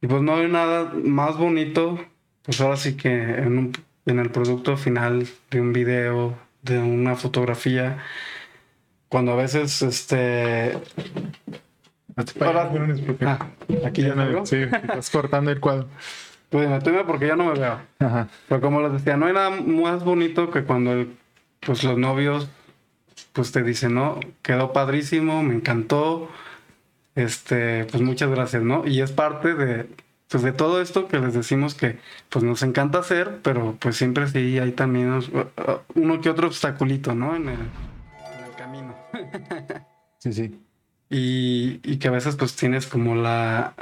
S2: y pues no hay nada más bonito, pues ahora sí que en, un, en el producto final de un video, de una fotografía, cuando a veces, este...
S1: ah, aquí ya me Sí, estás cortando el cuadro.
S2: Pues me porque ya no me veo. Ajá. Pero como les decía, no hay nada más bonito que cuando el pues los novios, pues te dicen, no, quedó padrísimo, me encantó, este, pues muchas gracias, ¿no? Y es parte de, pues de todo esto que les decimos que pues nos encanta hacer, pero pues siempre sí hay también uno que otro obstaculito, ¿no? En el, en el camino.
S1: sí, sí.
S2: Y, y, que a veces pues tienes como la,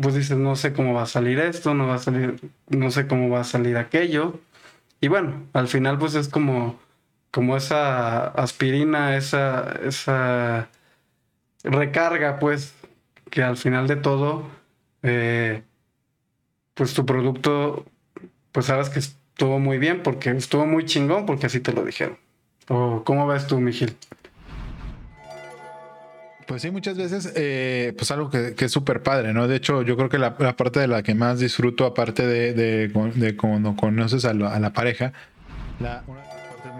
S2: pues dices, no sé cómo va a salir esto, no va a salir, no sé cómo va a salir aquello. Y bueno, al final pues es como, como esa aspirina, esa, esa recarga pues, que al final de todo, eh, pues tu producto, pues sabes que estuvo muy bien porque estuvo muy chingón porque así te lo dijeron. ¿O cómo ves tú, Miguel?
S1: Pues sí, muchas veces, eh, pues algo que, es súper padre, ¿no? De hecho, yo creo que la, parte de la que más disfruto, aparte de, de, cuando conoces a, la pareja, partes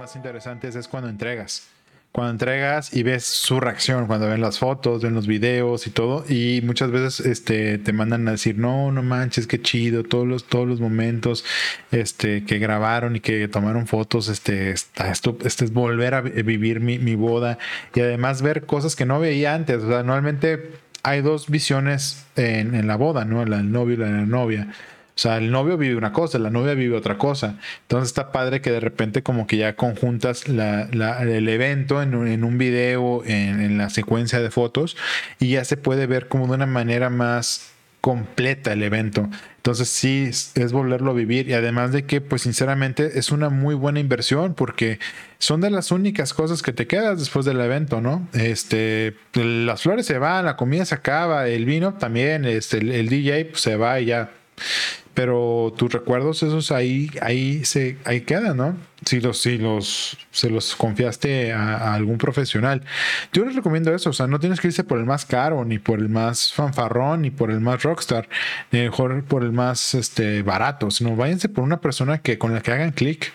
S1: más interesantes es cuando entregas cuando entregas y ves su reacción, cuando ven las fotos, ven los videos y todo, y muchas veces este, te mandan a decir, no, no manches, qué chido, todos los, todos los momentos este, que grabaron y que tomaron fotos, este, esto, este es volver a vivir mi, mi boda y además ver cosas que no veía antes, o sea, normalmente hay dos visiones en, en la boda, ¿no? La del novio y la de la novia. O sea, el novio vive una cosa, la novia vive otra cosa. Entonces está padre que de repente como que ya conjuntas el evento en un, en video, en, la secuencia de fotos, y ya se puede ver como de una manera más completa el evento. Entonces sí, es volverlo a vivir y además de que pues sinceramente es una muy buena inversión porque son de las únicas cosas que te quedas después del evento, ¿no? Este, las flores se van, la comida se acaba, el vino también, este, el, DJ pues, se va y ya pero tus recuerdos esos ahí ahí se ahí quedan no si los si los se los confiaste a, algún profesional. Yo les recomiendo eso o sea no tienes que irse por el más caro ni por el más fanfarrón ni por el más rockstar ni mejor por el más este barato sino váyanse por una persona que con la que hagan clic.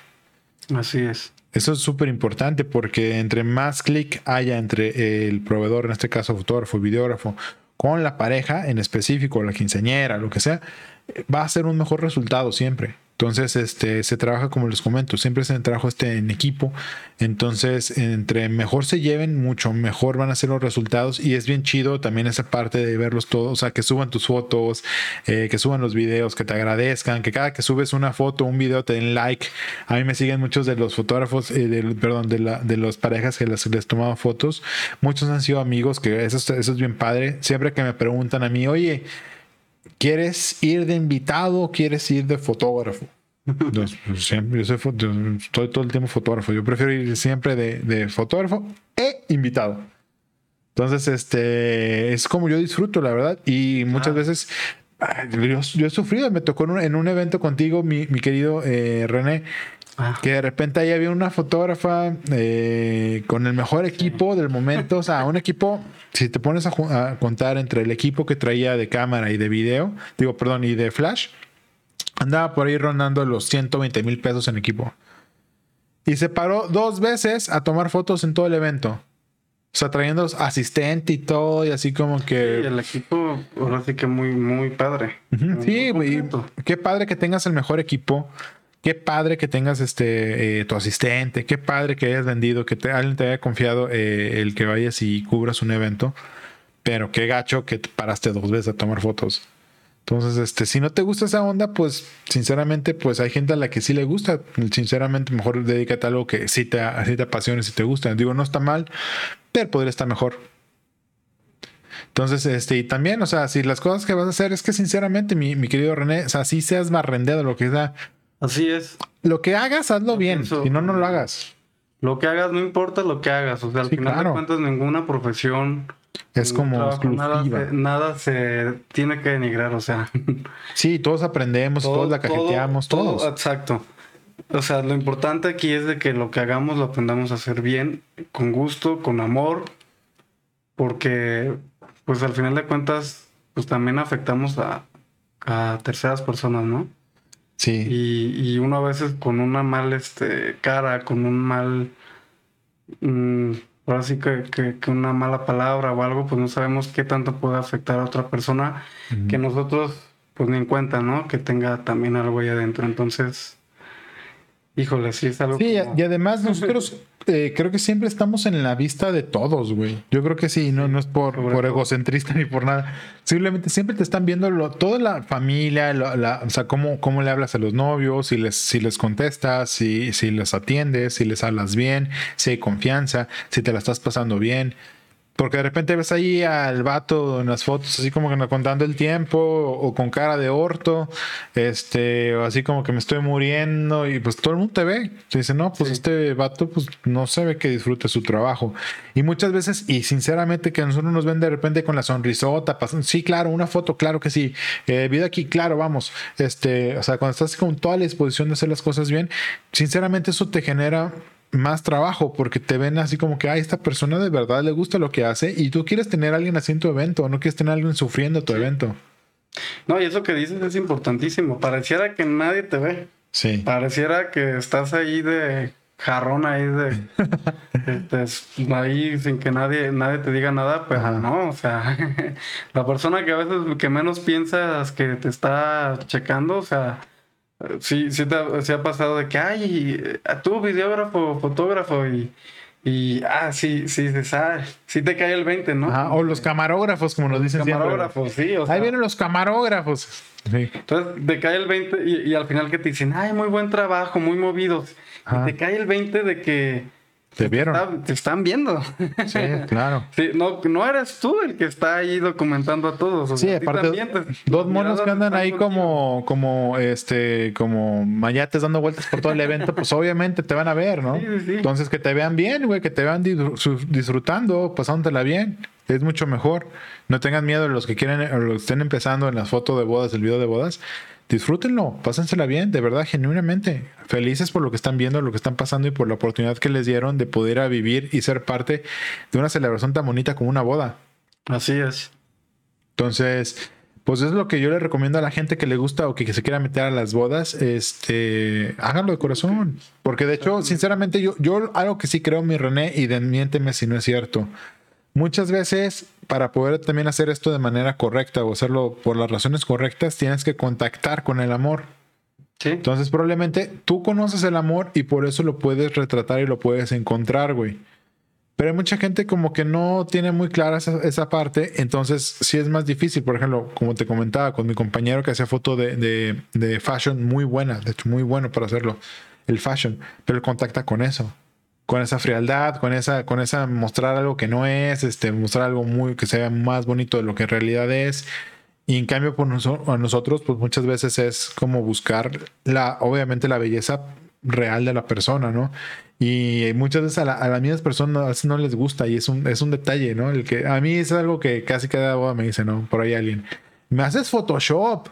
S2: Así es.
S1: Eso es súper importante porque entre más clic haya entre el proveedor, en este caso fotógrafo, videógrafo, con la pareja en específico, la quinceañera, lo que sea, va a ser un mejor resultado siempre. Entonces, este, se trabaja como les comento, siempre se trabaja este en equipo. Entonces, entre mejor se lleven, mucho mejor van a ser los resultados. Y es bien chido también esa parte de verlos todos, o sea, que suban tus fotos, eh, que suban los videos, que te agradezcan, que cada que subes una foto, un video, te den like. A mí me siguen muchos de los fotógrafos, eh, perdón, de, la, de las parejas que les, les tomaban fotos. Muchos han sido amigos, que eso, eso es bien padre. Siempre que me preguntan a mí, oye, ¿Quieres ir de invitado o quieres ir de fotógrafo? Yo, siempre, yo soy, estoy todo el tiempo fotógrafo. Yo prefiero ir siempre de, fotógrafo e invitado. Entonces, este es como yo disfruto, la verdad. Y muchas ah. veces yo, he sufrido. Me tocó en un, evento contigo, mi, querido eh, René, Ah. Que de repente ahí había una fotógrafa eh, con el mejor equipo del momento. O sea, un equipo, si te pones a, contar entre el equipo que traía de cámara y de video, digo, perdón, y de flash, andaba por ahí rondando los 120 mil pesos en equipo. Y se paró dos veces a tomar fotos en todo el evento. O sea, trayendo asistente y todo, y así como que.
S2: Sí, el equipo, ahora sí que muy, muy padre.
S1: Sí, güey. Qué padre que tengas el mejor equipo. Qué padre que tengas este eh, tu asistente, qué padre que hayas vendido, que alguien te haya confiado eh, el que vayas y cubras un evento, pero qué gacho que te paraste dos veces a tomar fotos. Entonces, este, si no te gusta esa onda, pues sinceramente, pues hay gente a la que sí le gusta. Sinceramente, mejor dedícate a algo que sí te, sí te apasione, si te gusta. Digo, no está mal, pero podría estar mejor. Entonces, este, y también, o sea, si las cosas que vas a hacer es que sinceramente, mi, mi querido René, o sea, si seas más rendeado lo que sea,
S2: Así es.
S1: Lo que hagas, hazlo bien. Si no, no lo hagas.
S2: Lo que hagas, no importa lo que hagas. O sea, al final de cuentas, ninguna profesión.
S1: Es como exclusiva.
S2: Nada se, tiene que denigrar, o sea.
S1: Sí, todos aprendemos, todos la cajeteamos, todos.
S2: Exacto. O sea, lo importante aquí es de que lo que hagamos lo aprendamos a hacer bien, con gusto, con amor, porque pues al final de cuentas, pues también afectamos a, a terceras personas, ¿no?
S1: Sí.
S2: Y, uno a veces con una mal este, cara, con un mal. Mm, ahora sí que, que, una mala palabra o algo, pues no sabemos qué tanto puede afectar a otra persona que nosotros, pues ni en cuenta, ¿no? Que tenga también algo ahí adentro. Entonces. híjole, sí es algo.
S1: Sí,
S2: como-
S1: y además nosotros eh, creo que siempre estamos en la vista de todos, güey. Yo creo que sí, no, no es por, por egocentrista ni por nada. Simplemente siempre te están viendo lo- toda la familia, la- o sea, cómo, cómo le hablas a los novios, si les, si les contestas, si, si les atiendes, si les hablas bien, si hay confianza, si te la estás pasando bien. Porque de repente ves ahí al vato en las fotos así como que no contando el tiempo o, con cara de orto, este, o así como que me estoy muriendo y pues todo el mundo te ve. Te dice, no, pues
S2: Sí.
S1: este vato pues no se ve que disfrute su trabajo. Y muchas veces, y sinceramente que a nosotros nos ven de repente con la sonrisota, pasan, sí, claro, una foto, claro que sí, eh, video aquí, claro, vamos. Este, o sea, cuando estás con toda la disposición de hacer las cosas bien, sinceramente eso te genera más trabajo porque te ven así como que a esta persona de verdad le gusta lo que hace y tú quieres tener a alguien así en tu evento, no quieres tener a alguien sufriendo tu evento.
S2: No, y eso que dices es importantísimo. Pareciera que nadie te ve.
S1: Sí.
S2: Pareciera que estás ahí de jarrón ahí de este, ahí sin que nadie nadie te diga nada, pero
S1: Ajá.
S2: no, o sea, la persona que a veces que menos piensas que te está checando, o sea, sí, sí, te, sí ha pasado de que, ay, tú videógrafo, fotógrafo y, y ah, sí, sí, sí, ah, sí te cae el 20, ¿no?
S1: Ajá, o los camarógrafos, como nos dicen siempre.
S2: camarógrafos, sí, o sea,
S1: Ahí vienen los camarógrafos. Sí.
S2: entonces te cae el 20 y, y al final que te dicen, ay, muy buen trabajo, muy movidos.
S1: Ajá.
S2: Y te cae el 20 de que
S1: Te vieron.
S2: está- te están viendo.
S1: Sí, claro.
S2: Sí, no, no eres tú el que está ahí documentando a todos. o
S1: Sí,
S2: sea,
S1: aparte,
S2: te-
S1: dos monos que andan ahí como, como, este, como mayates dando vueltas por todo el evento, pues obviamente te van a ver, ¿no?
S2: Sí, sí.
S1: Entonces que te vean bien, güey, que te vean disfrutando, pasándotela bien, es mucho mejor. No tengan miedo los que quieren, o los que estén empezando en las fotos de bodas, el video de bodas. Disfrútenlo, pásensela bien, de verdad, genuinamente. Felices por lo que están viendo, lo que están pasando y por la oportunidad que les dieron de poder a vivir y ser parte de una celebración tan bonita como una boda.
S2: Así es.
S1: Entonces, pues es lo que yo le recomiendo a la gente que le gusta o que, que se quiera meter a las bodas, este, háganlo de corazón. Porque de hecho, sinceramente, yo, yo algo que sí creo, mi René, y desmiénteme si no es cierto. Muchas veces, para poder también hacer esto de manera correcta o hacerlo por las razones correctas, tienes que contactar con el amor.
S2: Sí.
S1: Entonces, probablemente tú conoces el amor y por eso lo puedes retratar y lo puedes encontrar, güey. Pero hay mucha gente como que no tiene muy clara esa, esa parte, entonces sí es más difícil. Por ejemplo, como te comentaba con mi compañero que hacía foto de, de, de fashion muy buena, de hecho muy bueno para hacerlo, el fashion, pero él contacta con eso, con esa frialdad, con esa, con esa mostrar algo que no es, este, mostrar algo muy que sea más bonito de lo que en realidad es. Y en cambio, por noso- a nosotros, pues muchas veces es como buscar la, obviamente, la belleza real de la persona, ¿no? Y muchas veces a, la- a las mismas personas no les gusta y es un, es un detalle, ¿no? El que a mí es algo que casi cada boda me dice, ¿no? Por ahí alguien, me haces Photoshop.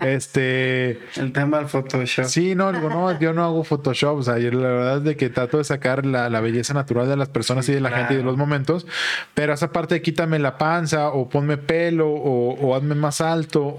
S1: Este,
S2: El tema del Photoshop.
S1: sí, no, digo, no, yo no hago Photoshop, o sea, yo la verdad es de que trato de sacar la, la belleza natural de las personas y de la gente y de
S2: claro.
S1: los momentos, pero esa parte de quítame la panza o ponme pelo o, o hazme más alto o,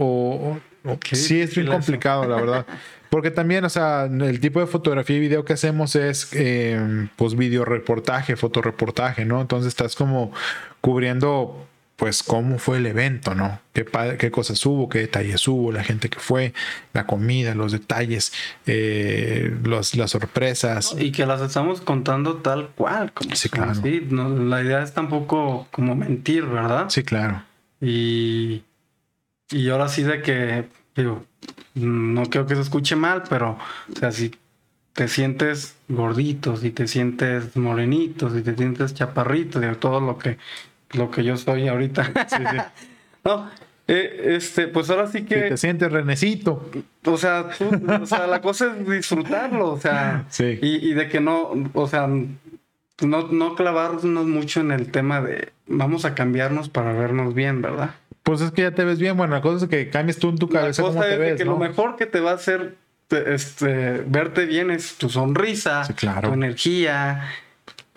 S1: o- o-
S2: Qué
S1: sí es bien
S2: eso.
S1: complicado, la verdad. Porque también, o sea, el tipo de fotografía y video que hacemos es, eh, pues, video reportaje, fotoreportaje, ¿no? Entonces estás como cubriendo, pues, cómo fue el evento, ¿no? Qué, qué cosas hubo, qué detalles hubo, la gente que fue, la comida, los detalles, eh, los, las sorpresas.
S2: Y que las estamos contando tal cual. Como
S1: Sí, claro.
S2: sí, no, la idea es tampoco como mentir, ¿verdad?
S1: Sí, claro.
S2: Y, y ahora sí de que, digo, no creo que se escuche mal, pero, o sea, si te sientes gordito, si te sientes morenito, si te sientes chaparrito, de todo lo que, lo que yo soy ahorita.
S1: Sí, sí.
S2: no, eh, este, pues ahora sí
S1: Si
S2: que,
S1: te sientes renecito.
S2: o sea, tú- o sea, la cosa es disfrutarlo, o sea,
S1: Sí.
S2: y, y de que no, o sea, no, no clavarnos mucho en el tema de vamos a cambiarnos para vernos bien, ¿verdad?
S1: Pues es que ya te ves bien. Bueno, la cosa es que cambies tú en tu
S2: La
S1: cabeza
S2: cosa
S1: cómo te
S2: es
S1: ves,
S2: que
S1: ¿no?
S2: lo mejor que te va a hacer te- este, verte bien es tu sonrisa,
S1: Sí, claro.
S2: tu energía,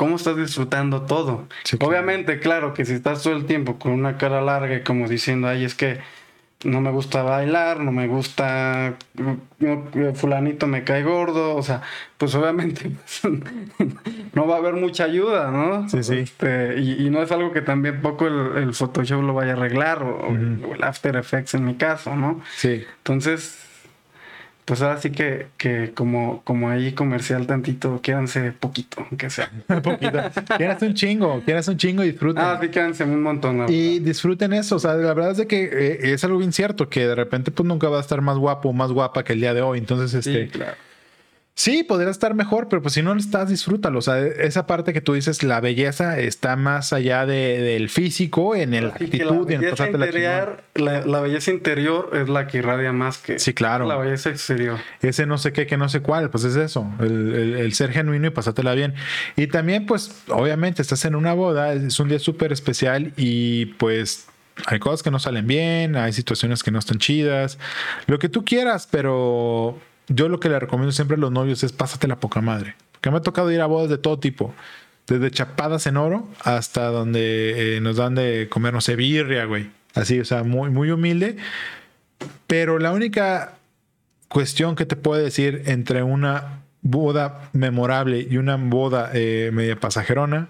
S2: cómo estás disfrutando todo.
S1: Sí, claro.
S2: Obviamente, claro, que si estás todo el tiempo con una cara larga y como diciendo, ay, es que no me gusta bailar, no me gusta, no, fulanito me cae gordo, o sea, pues obviamente no va a haber mucha ayuda, ¿no?
S1: Sí, sí.
S2: Este, y, y no es algo que también poco el, el Photoshop lo vaya a arreglar o, o el After Effects en mi caso, ¿no?
S1: Sí.
S2: Entonces, pues ahora sí que, que como, como ahí comercial tantito, quédense poquito, aunque sea.
S1: poquito. Quédense un chingo, quédense un chingo y disfruten.
S2: Ah, sí, quédense un montón.
S1: y disfruten eso. O sea, la verdad es de que eh, es algo bien cierto, que de repente pues nunca va a estar más guapo o más guapa que el día de hoy. Entonces, este... Sí, claro Sí, podría estar mejor, pero pues si no lo estás, disfrútalo. O sea, esa parte que tú dices, la belleza está más allá de, del físico, en el actitud,
S2: la en interior, la, la, belleza interior es la que irradia más que
S1: sí, claro.
S2: la belleza exterior.
S1: Ese no sé qué, que no sé cuál, pues es eso, el, el, ser genuino y pasártela bien. Y también, pues, obviamente, estás en una boda, es un día súper especial y pues hay cosas que no salen bien, hay situaciones que no están chidas, lo que tú quieras, pero yo lo que le recomiendo siempre a los novios es pásate la poca madre. Porque me ha tocado ir a bodas de todo tipo. Desde chapadas en oro hasta donde eh, nos dan de comer, no sé, birria, güey. Así, o sea, muy, muy humilde. Pero la única cuestión que te puedo decir entre una boda memorable y una boda eh, media pasajerona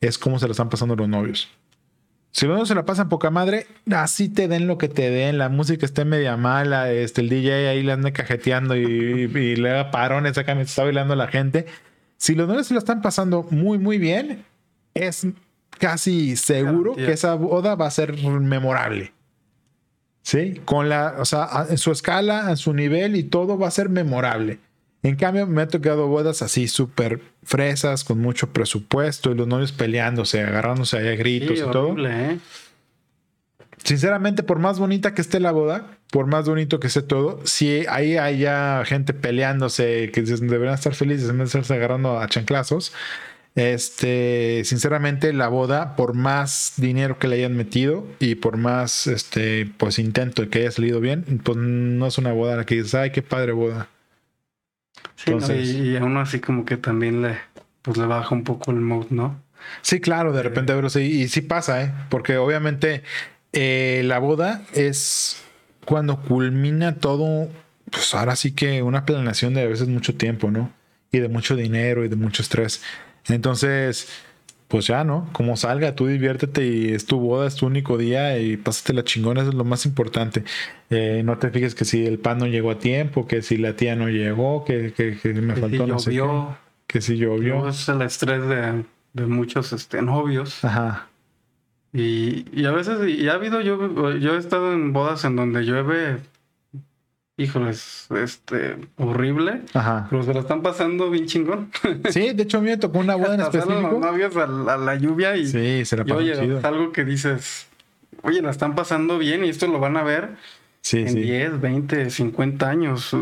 S1: es cómo se la están pasando los novios. Si uno se la pasan poca madre, así te den lo que te den, la música esté media mala, este, el DJ ahí le anda cajeteando y, le da parones acá me está bailando la gente. Si los novios se lo están pasando muy, muy bien, es casi seguro que esa boda va a ser memorable. ¿Sí? Con la, o sea, en su escala, en su nivel y todo va a ser memorable. En cambio, me ha tocado bodas así súper fresas, con mucho presupuesto y los novios peleándose, agarrándose ahí a gritos y todo. ¿eh? Sinceramente, por más bonita que esté la boda, por más bonito que esté todo, si ahí haya gente peleándose, que deberían estar felices en vez de estarse agarrando a chanclazos, este, sinceramente, la boda, por más dinero que le hayan metido y por más este, pues intento de que haya salido bien, pues no es una boda la que dices, ay, qué padre boda.
S2: Sí, y, aún así como que también le, pues le baja un poco el mood, ¿no?
S1: Sí, claro, de repente, pero sí, y sí pasa, ¿eh? Porque obviamente eh, la boda es cuando culmina todo, pues ahora sí que una planeación de a veces mucho tiempo, ¿no? Y de mucho dinero y de mucho estrés. Entonces, pues ya, ¿no? Como salga, tú diviértete y es tu boda, es tu único día y pásate la chingona, eso es lo más importante. Eh, no te fijes que si el pan no llegó a tiempo, que si la tía no llegó, que, me faltó no sé qué, que si llovió.
S2: es el estrés de, muchos este, novios. Ajá. Y, y a veces, y ha habido, yo, yo he estado en bodas en donde llueve híjoles, este, horrible. Ajá. Pero se la están pasando bien chingón.
S1: Sí, de hecho a mí me tocó una boda en específico.
S2: los novios a la, lluvia y...
S1: Sí, se la
S2: pasó oye, algo que dices, oye, la están pasando bien y esto lo van a ver sí, en 10, 20, 50 años.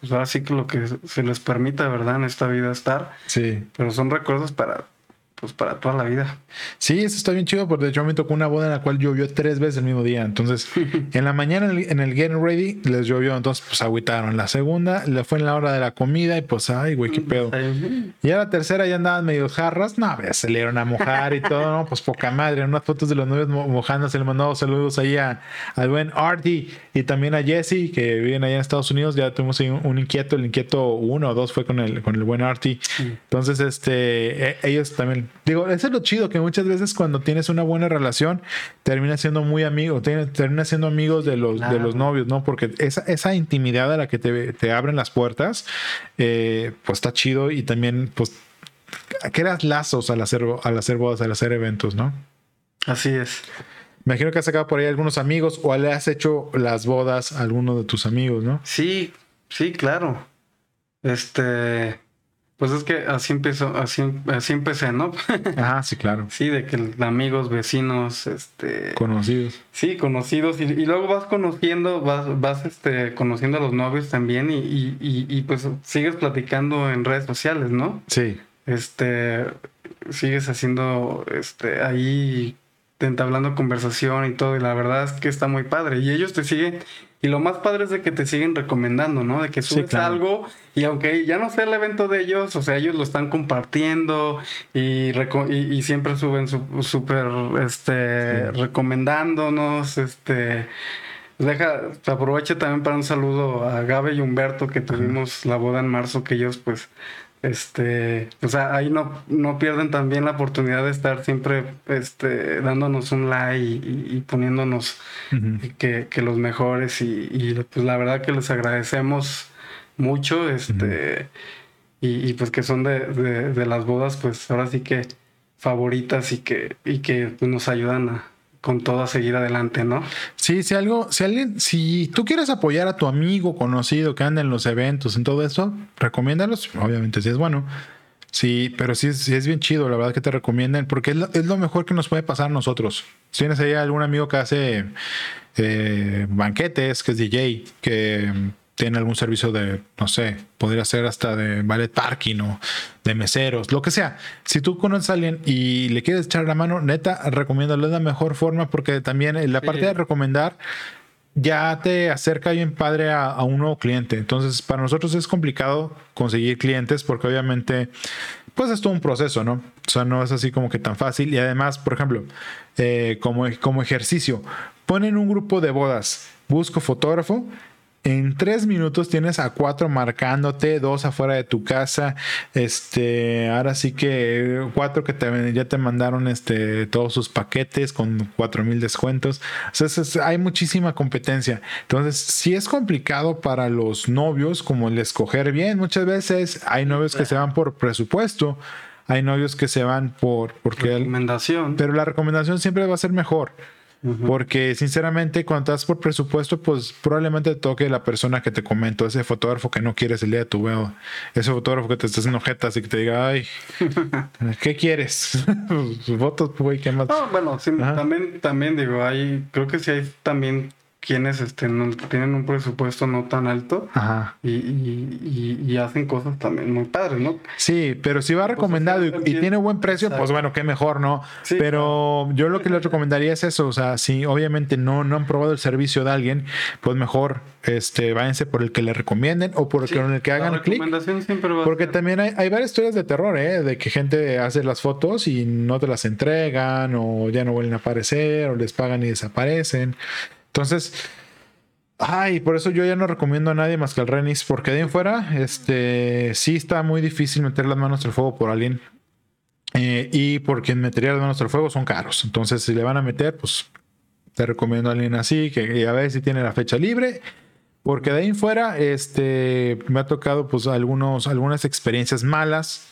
S2: Pues así que lo que se les permita, ¿verdad? En esta vida estar. Sí. Pero son recuerdos para pues para toda la vida.
S1: Sí, eso está bien chido, porque de hecho me tocó una boda en la cual llovió tres veces el mismo día. Entonces, en la mañana en el, Getting Ready les llovió, entonces pues agüitaron. La segunda le fue en la hora de la comida y pues, ay, güey, qué pedo. Y a la tercera ya andaban medio jarras, no, ya se le dieron a mojar y todo, ¿no? Pues poca madre, unas fotos de los novios mojándose, le mandó saludos ahí a, al buen Artie y también a Jesse, que viven allá en Estados Unidos. Ya tuvimos ahí un, inquieto, el inquieto uno o dos fue con el, con el buen Artie. Entonces, este, e, ellos también Digo, eso es lo chido, que muchas veces cuando tienes una buena relación, termina siendo muy amigo, termina siendo amigos de los, de los novios, ¿no? Porque esa, esa intimidad a la que te, abren las puertas, eh, pues está chido y también, pues, creas lazos al hacer, al hacer bodas, al hacer eventos, ¿no?
S2: Así es.
S1: Me imagino que has sacado por ahí algunos amigos o le has hecho las bodas a alguno de tus amigos, ¿no?
S2: Sí, sí, claro. Este, pues es que así empezó, así, así empecé, ¿no?
S1: Ah, sí, claro.
S2: sí, de que amigos, vecinos, este.
S1: Conocidos.
S2: Sí, conocidos. Y, luego vas conociendo, vas, vas este, conociendo a los novios también y, y, y, pues sigues platicando en redes sociales, ¿no?
S1: Sí.
S2: Este, sigues haciendo, este, ahí entablando conversación y todo, y la verdad es que está muy padre. Y ellos te siguen, y lo más padre es de que te siguen recomendando, ¿no? De que subes algo y aunque ya no sea el evento de ellos, o sea, ellos lo están compartiendo y, y, siempre suben súper, este, recomendándonos, este... Deja, aproveche también para un saludo a Gabe y Humberto que tuvimos la boda en marzo, que ellos pues este, o sea, ahí no, no pierden también la oportunidad de estar siempre este, dándonos un like y, poniéndonos que, los mejores. Y, pues la verdad que les agradecemos mucho, este, y, pues que son de, de, las bodas, pues ahora sí que favoritas y que, y que pues, nos ayudan a, con todo a seguir adelante, ¿no?
S1: Sí, si algo, si alguien, si tú quieres apoyar a tu amigo conocido que anda en los eventos, en todo eso, recomiéndalos, obviamente si es bueno. Sí, pero sí, sí es bien chido, la verdad que te recomienden, porque es lo, mejor que nos puede pasar a nosotros. Si tienes ahí algún amigo que hace eh, banquetes, que es DJ, que tiene algún servicio de, no sé, podría ser hasta de ballet parking o de meseros, lo que sea. Si tú conoces a alguien y le quieres echar la mano, neta, recomiéndalo de la mejor forma porque también la parte de recomendar ya te acerca bien padre a, un nuevo cliente. Entonces, para nosotros es complicado conseguir clientes porque obviamente, pues es todo un proceso, ¿no? O sea, no es así como que tan fácil. Y además, por ejemplo, eh, como, como ejercicio, ponen un grupo de bodas, busco fotógrafo en tres minutos tienes a cuatro marcándote, dos afuera de tu casa. Este, ahora sí que cuatro que te, ya te mandaron este, todos sus paquetes con cuatro mil descuentos. O sea, hay muchísima competencia. Entonces, si es complicado para los novios como el escoger bien. Muchas veces hay novios que se van por presupuesto. Hay novios que se van por porque
S2: recomendación.
S1: pero la recomendación siempre va a ser mejor. Porque sinceramente, cuando estás por presupuesto, pues probablemente te toque la persona que te comento, ese fotógrafo que no quieres el día de tu veo, ese fotógrafo que te estás en ojetas y que te diga, ay, ¿qué quieres? Fotos, güey, ¿qué más?
S2: bueno, también, también digo, hay, creo que sí hay también quienes este, no, tienen un presupuesto no tan alto Y, y, y, hacen cosas también muy padres, ¿no?
S1: Sí, pero si va recomendado y, tiene buen precio, pues bueno, qué mejor, ¿no? pero yo lo que les recomendaría es eso, o sea, si obviamente no, no han probado el servicio de alguien, pues mejor este, váyanse por el que le recomienden o por el, que, el que hagan clic. Porque también hay, hay varias historias de terror, ¿eh? De que gente hace las fotos y no te las entregan o ya no vuelven a aparecer o les pagan y desaparecen. Entonces, ay, por eso yo ya no recomiendo a nadie más que al Renis, porque de ahí en fuera, este, sí está muy difícil meter las manos al fuego por alguien. Eh, y por quien metería las manos al fuego son caros. Entonces, si le van a meter, pues te recomiendo a alguien así, que a ver si tiene la fecha libre. Porque de ahí en fuera, este, me ha tocado pues algunos, algunas experiencias malas.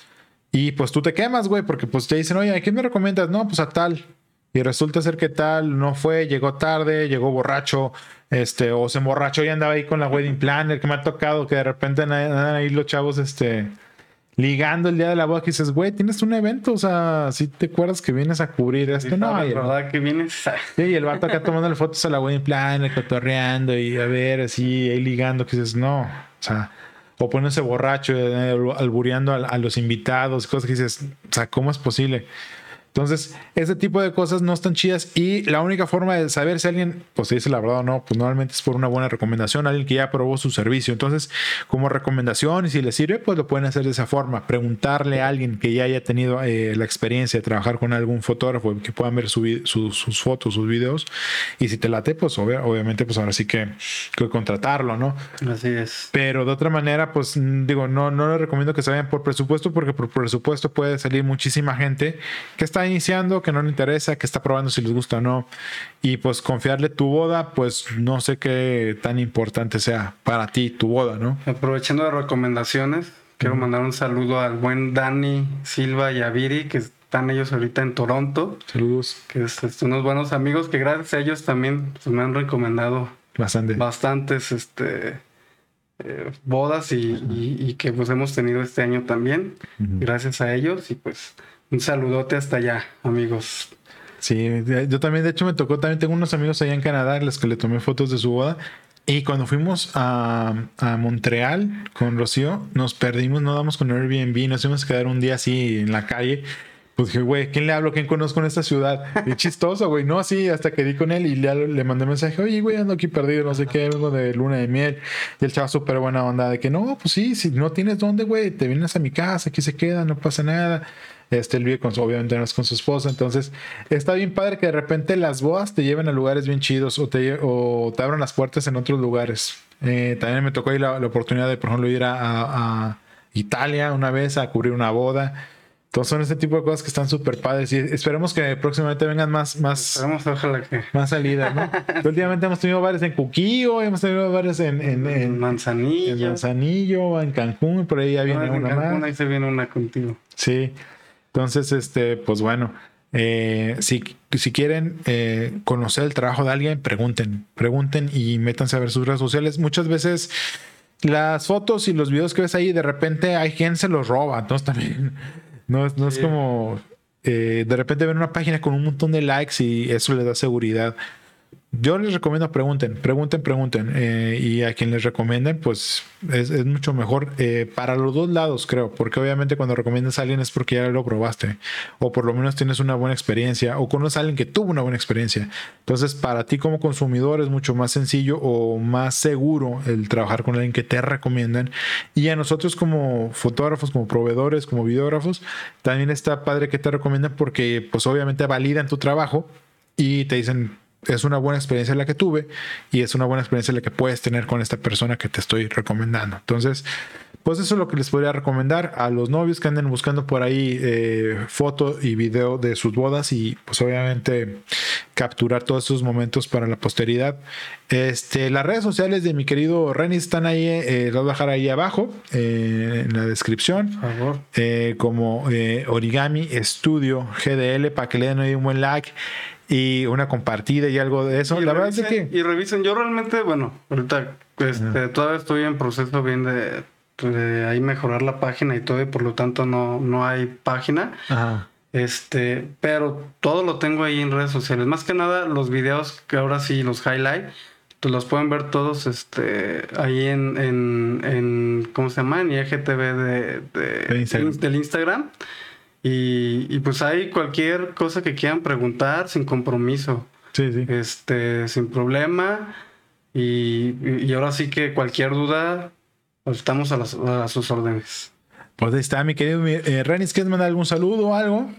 S1: Y pues tú te quemas, güey, porque pues te dicen, oye, ¿a quién me recomiendas? No, pues a tal. Y resulta ser que tal, no fue, llegó tarde, llegó borracho, este, o se emborrachó y andaba ahí con la wedding planner que me ha tocado, que de repente andan ahí los chavos, este, ligando el día de la boda, que dices, güey, tienes un evento, o sea, si te acuerdas que vienes a cubrir esto, no.
S2: La verdad que vienes.
S1: Sí, y el vato acá tomando fotos a la wedding planner, cotorreando y a ver, así, ahí ligando, que dices, no, o sea, o poniéndose borracho, eh, albureando a, a los invitados, cosas que dices, o sea, ¿cómo es posible? Entonces, ese tipo de cosas no están chidas y la única forma de saber si alguien, pues dice la verdad o no, pues normalmente es por una buena recomendación, alguien que ya probó su servicio. Entonces, como recomendación y si le sirve, pues lo pueden hacer de esa forma. Preguntarle a alguien que ya haya tenido eh, la experiencia de trabajar con algún fotógrafo que puedan ver sus fotos, sus videos. Y si te late, pues obviamente, pues ahora sí que, que, contratarlo, ¿no?
S2: Así es.
S1: Pero de otra manera, pues digo, no, no les recomiendo que se vayan por presupuesto porque por presupuesto puede salir muchísima gente que está iniciando, que no le interesa, que está probando si les gusta o no. Y pues confiarle tu boda, pues no sé qué tan importante sea para ti tu boda, ¿no?
S2: Aprovechando de recomendaciones, quiero mandar un saludo al buen Dani Silva y a Viri, que están ellos ahorita en Toronto.
S1: Saludos.
S2: Que son unos buenos amigos que gracias a ellos también pues, me han recomendado
S1: Bastante.
S2: bastantes este, eh, bodas y, que pues hemos tenido este año también. Gracias a ellos y pues un saludote hasta allá, amigos.
S1: Sí, yo también, de hecho, me tocó, también tengo unos amigos allá en Canadá, los que le tomé fotos de su boda. Y cuando fuimos a, a Montreal con Rocío, nos perdimos, no damos con Airbnb, nos íbamos a quedar un día así en la calle. Pues dije, güey, ¿quién le hablo? ¿Quién conozco en esta ciudad? Y chistoso, güey. No, así, hasta que di con él y le, le mandé mensaje, oye, güey, ando aquí perdido, no sé qué, algo de luna de miel. Y el chavo súper buena onda de que, no, pues sí, si no tienes dónde, güey, te vienes a mi casa, aquí se queda, no pasa nada. Este, él vive con su, obviamente no es con su esposa. Entonces, está bien padre que de repente las bodas te lleven a lugares bien chidos o te, o te abran las puertas en otros lugares. Eh, también me tocó ahí la, oportunidad de, por ejemplo, ir a, Italia una vez a cubrir una boda. Entonces son este tipo de cosas que están súper padres y esperemos que próximamente vengan más, más,
S2: Esperemos, ojalá que.
S1: más salidas, ¿no? Últimamente hemos tenido varios en Cuquillo, hemos tenido varios en, en, en,
S2: Manzanillo.
S1: en Manzanillo, en Cancún, por ahí ya viene
S2: No, en
S1: una
S2: Cancún,
S1: más.
S2: Ahí se viene una contigo.
S1: Sí. Entonces, este, pues bueno, eh, si, si quieren eh, conocer el trabajo de alguien, pregunten, pregunten y métanse a ver sus redes sociales. Muchas veces las fotos y los videos que ves ahí, de repente hay quien se los roba. Entonces también no, es- no es como eh, de repente ven una página con un montón de likes y eso les da seguridad. Yo les recomiendo pregunten, pregunten, pregunten. eh, y a quien les recomienden, pues es, mucho mejor eh, para los dos lados, creo. Porque obviamente cuando recomiendas a alguien es porque ya lo probaste. O por lo menos tienes una buena experiencia. O conoces a alguien que tuvo una buena experiencia. Entonces, para ti como consumidor es mucho más sencillo o más seguro el trabajar con alguien que te recomiendan. Y a nosotros como fotógrafos, como proveedores, como videógrafos, también está padre que te recomiendan porque pues obviamente validan tu trabajo y te dicen es una buena experiencia la que tuve y es una buena experiencia la que puedes tener con esta persona que te estoy recomendando. Entonces, pues eso es lo que les podría recomendar a los novios que anden buscando por ahí eh, foto y video de sus bodas y pues obviamente capturar todos esos momentos para la posteridad. Este, las redes sociales de mi querido Renny están ahí, eh, las voy a dejar ahí abajo eh, en la descripción
S2: Por favor.
S1: eh, como eh, Origami Studio GDL para que le den ahí un buen like y una compartida y algo de eso.
S2: Y
S1: la verdad es
S2: revisen,
S1: que
S2: y revisen. Yo realmente, bueno, ahorita este, todavía estoy en proceso bien de, de ahí mejorar la página y todo, y por lo tanto no, no hay página.
S1: Ajá.
S2: Este, pero todo lo tengo ahí en redes sociales. Más que nada, los videos que ahora sí, los highlight, pues los pueden ver todos este, ahí en, en, en ¿cómo se llama? En IGTV de, de-
S1: De Instagram.
S2: del Instagram. Y, y pues ahí cualquier cosa que quieran preguntar sin compromiso
S1: sí, sí.
S2: este, sin problema. Y, y ahora sí que cualquier duda, pues estamos a, las- a sus órdenes.
S1: Pues ahí está, mi querido eh, Renis, ¿quieres mandar algún saludo o algo?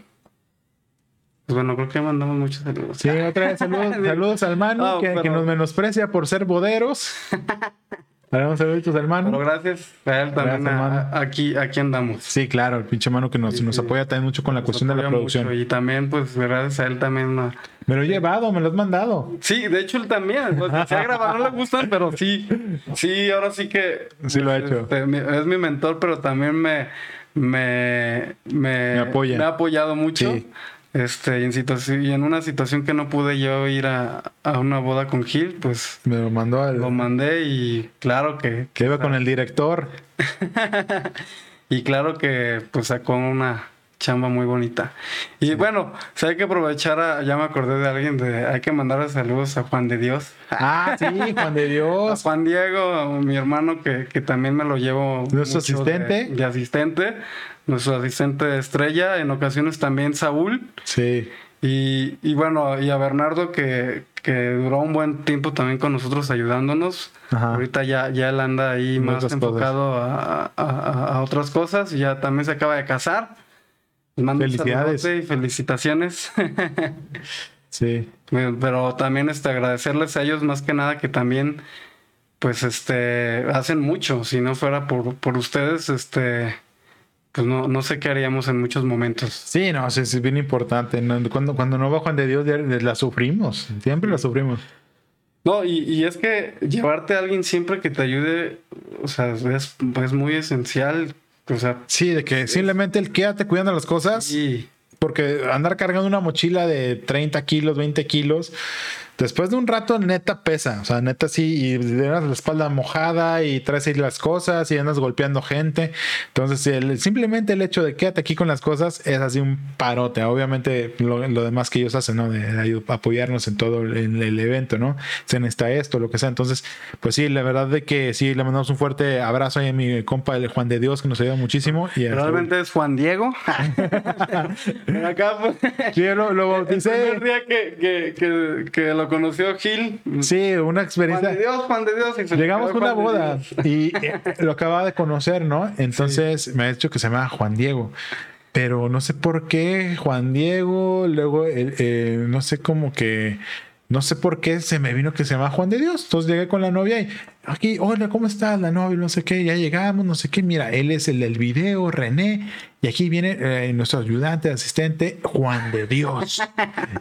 S2: Pues bueno, creo que mandamos muchos saludos.
S1: Sí, otra vez saludos, saludos al Manu,
S2: Ah,
S1: que, nos menosprecia por ser boderos. Dale saluditos al Manu.
S2: Pero gracias a él también.
S1: Gracias,
S2: a- a- aquí, aquí andamos.
S1: Sí, claro, el pinche Manu que nos,
S2: Sí,
S1: nos apoya también mucho con la cuestión de la producción.
S2: mucho, Y también, pues, gracias a él también. a-
S1: Me lo he llevado, me lo has mandado.
S2: Sí, de hecho él también. Que se ha grabado no le gustan, pero sí. Sí, ahora sí que.
S1: Sí lo ha hecho.
S2: este, mi- es mi mentor, pero también me. Me, me,
S1: Me apoya.
S2: me ha apoyado mucho.
S1: Sí.
S2: Este, y en, situación, y en una situación que no pude yo ir a, a una boda con Gil, pues
S1: Me lo mandó al.
S2: lo mandé y claro que,
S1: que iba con el director.
S2: y claro que pues sacó una chamba muy bonita. Y bueno, o hay que aprovechar a, ya me acordé de alguien de, hay que mandarle saludos a Juan de Dios.
S1: Ah, sí, Juan de
S2: A
S1: Dios.
S2: Juan Diego, mi hermano, que, que también me lo llevo.
S1: ¿Nuestro
S2: de-
S1: asistente?
S2: De, asistente. Nuestro asistente estrella. En ocasiones también Saúl.
S1: Sí.
S2: Y, y bueno, y a Bernardo, que, que duró un buen tiempo también con nosotros ayudándonos.
S1: Ajá.
S2: Ahorita ya, ya él anda ahí
S1: En
S2: más enfocado a, a- a- otras cosas. Y ya también se acaba de casar. Les mando
S1: Felicidades.
S2: y felicitaciones.
S1: Sí.
S2: Pero también este, agradecerles a ellos más que nada que también pues este hacen mucho. Si no fuera por, por ustedes, este pues no, no sé qué haríamos en muchos momentos.
S1: Sí, no, sí, sí, es bien importante. Cuando, cuando no va Juan de Dios, la sufrimos. Siempre la sufrimos.
S2: No, y, y es que llevarte a alguien siempre que te ayude, o sea, es, es muy esencial. O sea,
S1: Sí, de que simplemente el quédate cuidando las cosas.
S2: y
S1: Porque andar cargando una mochila de 30 kilos, 20 kilos, después de un rato neta pesa. O sea, neta sí, y tienes la espalda mojada y traes ahí las cosas y andas golpeando gente. Entonces, el- simplemente el hecho de quédate aquí con las cosas es así un parote. Obviamente, lo, lo demás que ellos hacen, ¿no? De, ayud- apoyarnos en todo el, en el evento, ¿no? Se necesita esto, lo que sea. Entonces, pues sí, la verdad de que sí, le mandamos un fuerte abrazo ahí a mi compa, el Juan de Dios, que nos ayuda muchísimo. Y
S2: realmente es Juan Diego. Pero acá pues,
S1: Sí, yo lo, bauticé.
S2: primer día que, que, que, que lo conoció Gil.
S1: Sí, una
S2: Juan
S1: experiencia.
S2: de Dios, Juan de Dios. y se le
S1: Llegamos con una
S2: Juan
S1: boda y eh, lo acababa de conocer, ¿no? Entonces me ha dicho que se llama Juan Diego. Pero no sé por qué Juan Diego, luego el- eh, no sé cómo que no sé por qué se me vino que se llama Juan de Dios. Entonces llegué con la novia y aquí, hola, ¿cómo estás? La novia, no sé qué, ya llegamos, no sé qué. Mira, él es el del video, René, y aquí viene eh, nuestro ayudante, asistente, Juan de Dios.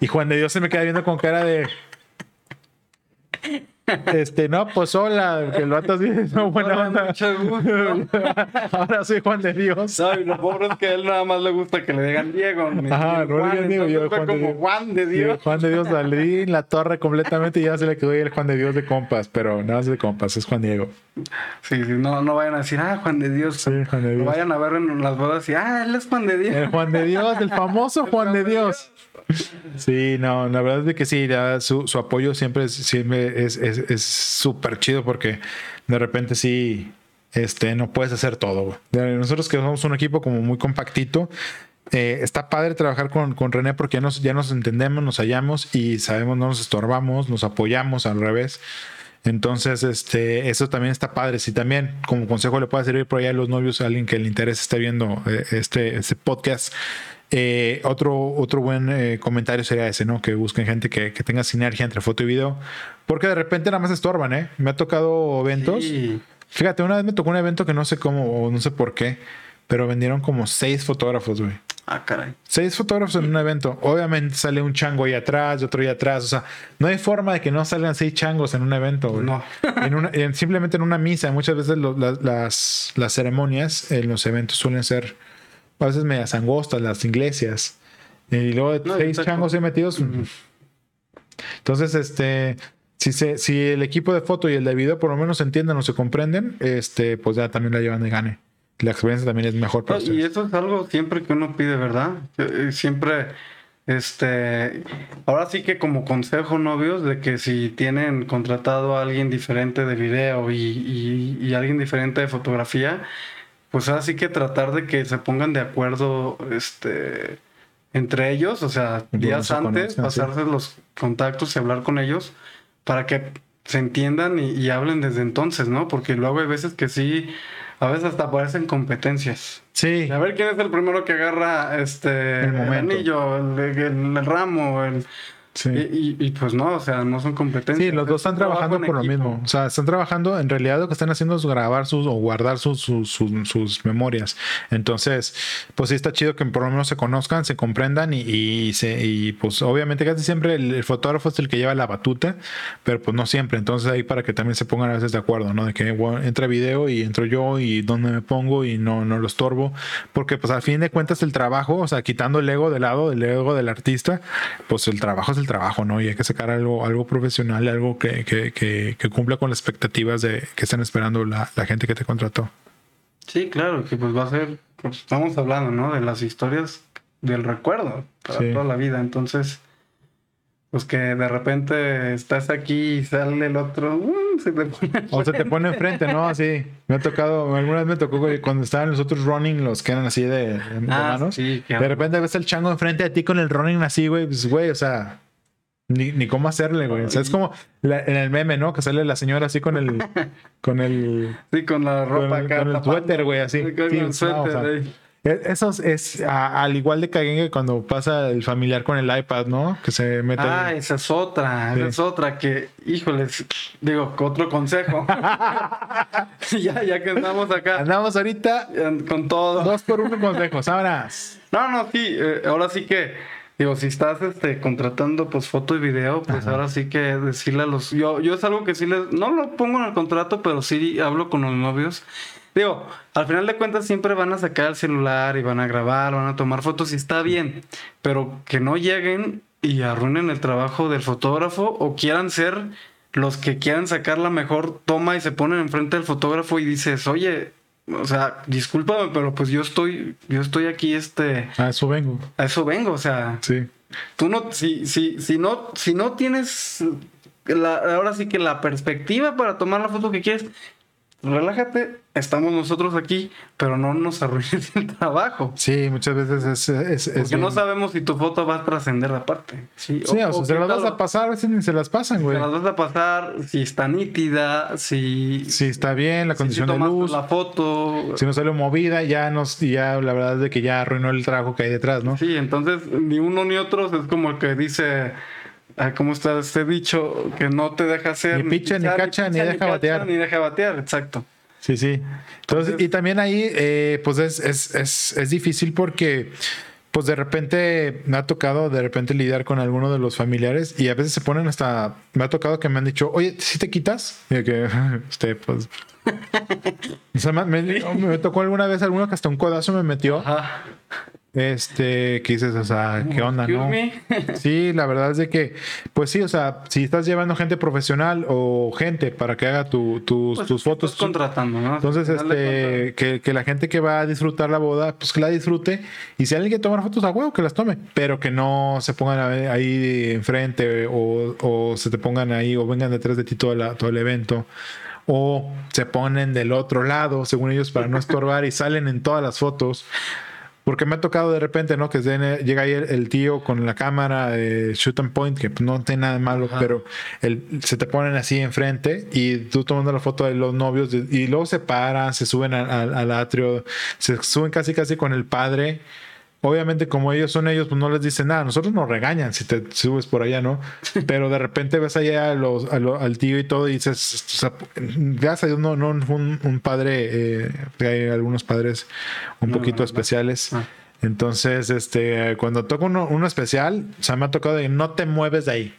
S1: Y Juan de Dios se me queda viendo con cara de. Este, no, pues hola, que el vato dice, no, buena onda.
S2: mucho gusto.
S1: Ahora soy Juan de Dios.
S2: ¿Sabes? Lo pobre es que a él nada más le gusta que le digan Diego. Me
S1: Ajá, no le
S2: Juan,
S1: Diego, yo Juan de
S2: como
S1: Dios.
S2: Juan de
S1: Sí,
S2: Dios.
S1: Juan de Dios salí en la torre completamente y ya se le quedó ahí el Juan de Dios de compas, pero nada más de compas, es Juan Diego.
S2: Sí, sí, no, no vayan a decir, ah, Juan de Dios.
S1: Sí, Juan de
S2: Lo
S1: Dios.
S2: vayan a ver en las bodas y, ah, él es Juan de Dios.
S1: El Juan de Dios, el famoso Juan de Dios. Sí, no, la verdad es que sí, ya su, su apoyo siempre es siempre es es- es súper chido porque de repente sí, este, no puedes hacer todo. Nosotros que somos un equipo como muy compactito, eh, está padre trabajar con, con René porque ya nos, ya nos entendemos, nos hallamos y sabemos, no nos estorbamos, nos apoyamos al revés. Entonces, este, eso también está padre. Si también, como consejo, le puede servir por allá a los novios, a alguien que le interese esté viendo eh, este, este podcast. eh, otro, otro buen eh, comentario sería ese, ¿no? Que busquen gente que, que tenga sinergia entre foto y video. Porque de repente nada más estorban, ¿eh? Me ha tocado eventos.
S2: Sí.
S1: Fíjate, una vez me tocó un evento que no sé cómo, o no sé por qué, pero vendieron como seis fotógrafos, güey.
S2: Ah, caray.
S1: Seis fotógrafos en un evento. Obviamente sale un chango ahí atrás y otro ahí atrás. O sea, no hay forma de que no salgan seis changos en un evento. güey.
S2: No.
S1: En una- en- simplemente en una misa. Muchas veces lo- la- las, las ceremonias en los eventos suelen ser a veces medias angostas, las iglesias. Y luego
S2: No,
S1: seis changos ahí metidos. Entonces, este, si, se, si el equipo de foto y el de video por lo menos se entienden o se comprenden, este, pues ya también la llevan de gane. La experiencia también es mejor para
S2: No, y eso es algo siempre que uno pide, ¿verdad? Eh, Siempre, este, ahora sí que como consejo novios de que si tienen contratado a alguien diferente de video y, y- y alguien diferente de fotografía, pues ahora sí que tratar de que se pongan de acuerdo, este, entre ellos, o sea, días antes,
S1: sí.
S2: pasarse los contactos y hablar con ellos para que se entiendan y, y hablen desde entonces, ¿no? Porque luego hay veces que sí, a veces hasta parecen competencias.
S1: Sí,
S2: A ver quién es el primero que agarra este
S1: El
S2: el, anillo, el, el- el ramo, el,
S1: sí.
S2: y, y- y pues no, o sea, no son competencias.
S1: Sí, los dos
S2: Es
S1: están trabajando por lo
S2: equipo.
S1: mismo. O sea, están trabajando, en realidad lo que están haciendo es grabar sus o guardar sus, sus, sus- sus memorias. Entonces, pues sí está chido que por lo menos se conozcan, se comprendan y, y se, y pues obviamente casi siempre el, el fotógrafo es el que lleva la batuta, pero pues no siempre. Entonces ahí para que también se pongan a veces de acuerdo, ¿no? De que bueno, entra video y entro yo y dónde me pongo y no, no lo estorbo. Porque pues al fin de cuentas el trabajo, o sea, quitando el ego de lado, el ego del artista, pues el trabajo es el trabajo, ¿no? Y hay que sacar algo, algo profesional, algo que, que, que, que cumpla con las expectativas de que están esperando la, la gente que te contrató.
S2: Sí, claro, que pues va a ser, pues estamos hablando, ¿no? De las historias del recuerdo para
S1: Sí.
S2: toda la vida. Entonces, pues que de repente estás aquí y sale el otro, ¡um! se te pone
S1: O se te pone enfrente, ¿no? Así. Me ha tocado, alguna vez me tocó cuando estaban los otros running, los que eran así de, de
S2: Ah,
S1: manos.
S2: sí,
S1: De repente ves el chango enfrente de ti con el running así, güey. Pues, güey, o sea, ni, ni cómo hacerle, güey. O sea, es como la- en el meme, ¿no? Que sale la señora así con el, con el,
S2: Sí, con la ropa
S1: con
S2: acá.
S1: con el suéter, güey, así.
S2: Sí, con el
S1: no,
S2: suéter.
S1: o sea,
S2: ahí.
S1: E- Eso es, es a- al igual de caguengue cuando pasa el familiar con el iPad, ¿no? Que se mete.
S2: Ah, esa es otra,
S1: Sí.
S2: esa es otra que, híjoles, digo, otro consejo. ya, ya que estamos acá
S1: Andamos ahorita
S2: con todo.
S1: dos por uno consejos. Ahora.
S2: No, no, sí, eh, ahora sí que, digo, si estás este, contratando pues foto y video, pues
S1: Ajá.
S2: ahora sí que decirle a los... Yo, yo es algo que sí les... No lo pongo en el contrato, pero sí hablo con los novios. Digo, al final de cuentas siempre van a sacar el celular y van a grabar, van a tomar fotos y está bien, pero que no lleguen y arruinen el trabajo del fotógrafo o quieran ser los que quieran sacar la mejor toma y se ponen enfrente del fotógrafo y dices, oye, o sea, discúlpame, pero pues yo estoy, yo estoy aquí, este,
S1: A eso vengo.
S2: a eso vengo, o sea,
S1: Sí.
S2: tú no, si, si, si no, si no tienes la, ahora sí que la perspectiva para tomar la foto que quieres, relájate, estamos nosotros aquí, pero no nos arruines el trabajo.
S1: Sí, muchas veces es. es, es
S2: Porque no sabemos si tu foto va a trascender aparte. Sí,
S1: Sí, o, sea, se las vas a pasar, a veces ni se las pasan, güey.
S2: las vas a pasar, si está nítida, si,
S1: Si está bien, la condición de luz.
S2: la foto.
S1: Si no sale movida, ya nos, ya la verdad es de que ya arruinó el trabajo que hay detrás, ¿no?
S2: Sí, entonces ni uno ni otro es como el que dice, ah, ¿cómo está este dicho? Que no te deja hacer.
S1: Ni picha, ni cacha, ni deja batear.
S2: Ni deja batear, exacto.
S1: Sí, sí. Entonces, y también ahí, eh, pues es, es, es, es difícil porque pues de repente me ha tocado de repente lidiar con alguno de los familiares y a veces se ponen hasta, me ha tocado que me han dicho, oye, si te quitas? Y que, usted, pues... o sea, me, me, tocó alguna vez alguno que hasta un codazo me metió. Ajá. Este, ¿qué dices? O sea, ¿qué onda, no? Sí, la verdad es de que, pues sí, o sea, si estás llevando gente profesional o gente para que haga tu, tus, pues tus fotos.
S2: contratando, ¿no?
S1: Entonces, este, que, que, la gente que va a disfrutar la boda, pues que la disfrute. Y si alguien quiere tomar fotos a huevo, que las tome. Pero que no se pongan ahí enfrente o, o se te pongan ahí o vengan detrás de ti todo, la, todo el evento o se ponen del otro lado, según ellos, para no estorbar y salen en todas las fotos. Porque me ha tocado de repente, ¿no? Que llega ahí el, tío con la cámara de shoot and point, que no tiene nada de malo, pero el, se te ponen así enfrente y tú tomando la foto de los novios y luego se paran, se suben al atrio, se suben casi casi con el padre obviamente como ellos son ellos, pues no les dicen nada. Nosotros nos regañan si te subes por allá, ¿no? Pero de repente ves allá a los, al tío y todo y dices, o sea, gracias a Dios no, no un, un padre, eh, hay algunos padres un poquito especiales. Ah. Entonces, este, cuando toco uno, uno, especial, o sea, me ha tocado de no te mueves de ahí.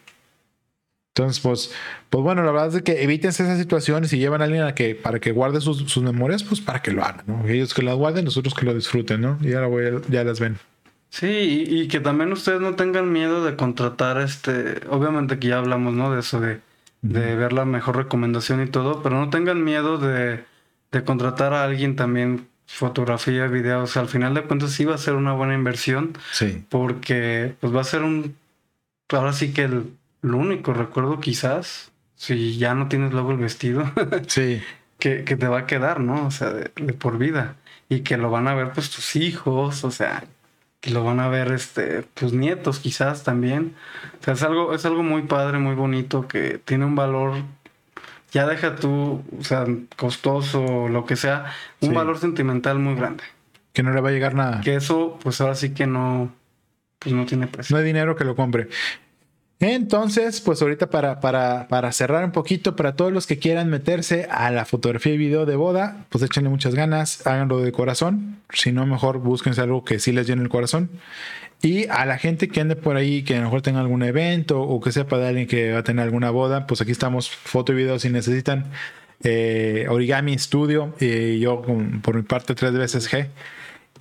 S1: Entonces, pues, pues bueno, la verdad es que evítense esas situaciones y llevan a alguien a que, para que guarde sus, sus memorias, pues para que lo hagan, ¿no? Ellos que las guarden, nosotros que lo disfruten, ¿no? Y ahora voy ya las ven.
S2: Sí, y, que también ustedes no tengan miedo de contratar, este, obviamente que ya hablamos, ¿no? De eso, de, de ver la mejor recomendación y todo, pero no tengan miedo de, de contratar a alguien también fotografía, videos, al final de cuentas sí va a ser una buena inversión.
S1: Sí.
S2: Porque pues va a ser un, ahora sí que el lo único recuerdo quizás, si ya no tienes luego el vestido,
S1: sí.
S2: que, que, te va a quedar, ¿no? O sea, de, por vida. Y que lo van a ver pues tus hijos, o sea, que lo van a ver este, tus nietos quizás también. O sea, es algo, es algo muy padre, muy bonito, que tiene un valor, ya deja tú, o sea, costoso, lo que sea, un valor sentimental muy grande.
S1: Que no le va a llegar nada.
S2: Que eso, pues ahora sí que no, pues no tiene precio.
S1: No hay dinero que lo compre. Entonces, pues ahorita para, para, para, cerrar un poquito, para todos los que quieran meterse a la fotografía y video de boda, pues échenle muchas ganas, háganlo de corazón. Si no, mejor búsquense algo que sí les llene el corazón. Y a la gente que ande por ahí, que a lo mejor tenga algún evento o que sepa de alguien que va a tener alguna boda, pues aquí estamos, foto y video si necesitan. Eh, Origami Studio, y yo por mi parte tres veces G.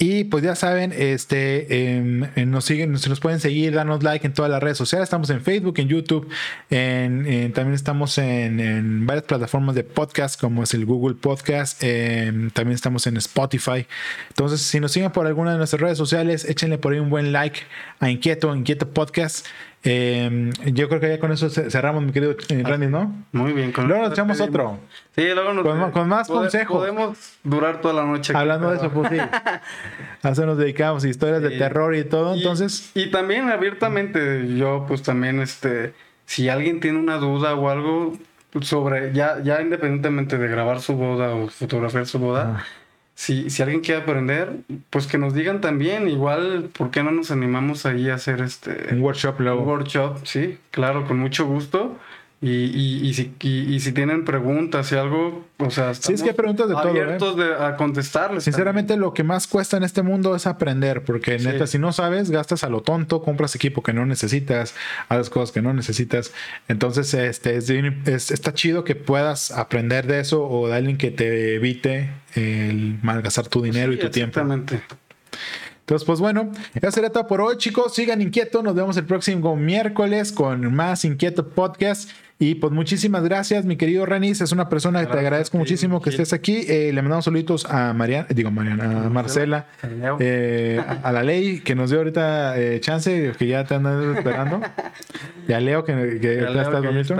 S1: Y pues ya saben, este, em, nos siguen, nos pueden seguir, danos like en todas las redes sociales. Estamos en Facebook, en YouTube, también estamos en, varias plataformas de podcast, como es el Google Podcast. Em, también estamos en Spotify. Entonces, si nos siguen por alguna de nuestras redes sociales, échenle por ahí un buen like a Inquieto, Inquieto Podcast. Eh, yo creo que ya con eso cerramos, mi querido eh, Randy, ¿no?
S2: Muy bien.
S1: Con luego nos echamos otro.
S2: Sí, luego
S1: nos con, más consejos.
S2: Podemos durar toda la noche.
S1: Hablando de eso, pues sí. a eso nos dedicamos, historias de terror y todo, entonces.
S2: Y también abiertamente, yo pues también, este, si alguien tiene una duda o algo sobre, ya, ya independientemente de grabar su boda o fotografiar su boda si, si alguien quiere aprender, pues que nos digan también. Igual, ¿por qué no nos animamos ahí a hacer este...
S1: Un workshop luego.
S2: Un workshop, sí, claro, con mucho gusto. Y, y, y, si, y, si tienen preguntas y algo, o sea,
S1: sí, es que hay preguntas de
S2: abiertos
S1: todo,
S2: ¿eh? de, a contestarles.
S1: Sinceramente, lo que más cuesta en este mundo es aprender, porque neta, si no sabes, gastas a lo tonto, compras equipo que no necesitas, haces cosas que no necesitas. Entonces, este es, está chido que puedas aprender de eso o de alguien que te evite el malgastar tu dinero y tu tiempo.
S2: Exactamente.
S1: Entonces, pues bueno, eso sería todo por hoy, chicos. Sigan inquietos. Nos vemos el próximo miércoles con más Inquieto Podcast. Y pues muchísimas gracias, mi querido Renis. Es una persona que te agradezco muchísimo que estés aquí. Eh, le mandamos saluditos a Mariana, digo Mariana, a Marcela, eh, a, la ley que nos dio ahorita eh, chance, que ya te andan esperando. Y a Leo, que, que
S2: ya está bonito.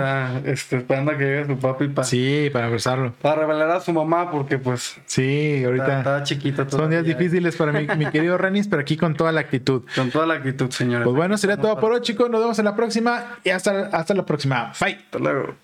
S2: Este, esperando a que llegue su papi
S1: para. Sí, para abrazarlo.
S2: Para revelar a su mamá, porque pues.
S1: Sí, ahorita.
S2: Está, chiquita
S1: Son días difíciles para mi, mi querido Renis, pero aquí con toda la actitud.
S2: Con toda la actitud, señores.
S1: Pues bueno, sería todo por hoy, chicos. Nos vemos en la próxima y hasta, hasta la próxima. Bye.
S2: Hasta luego.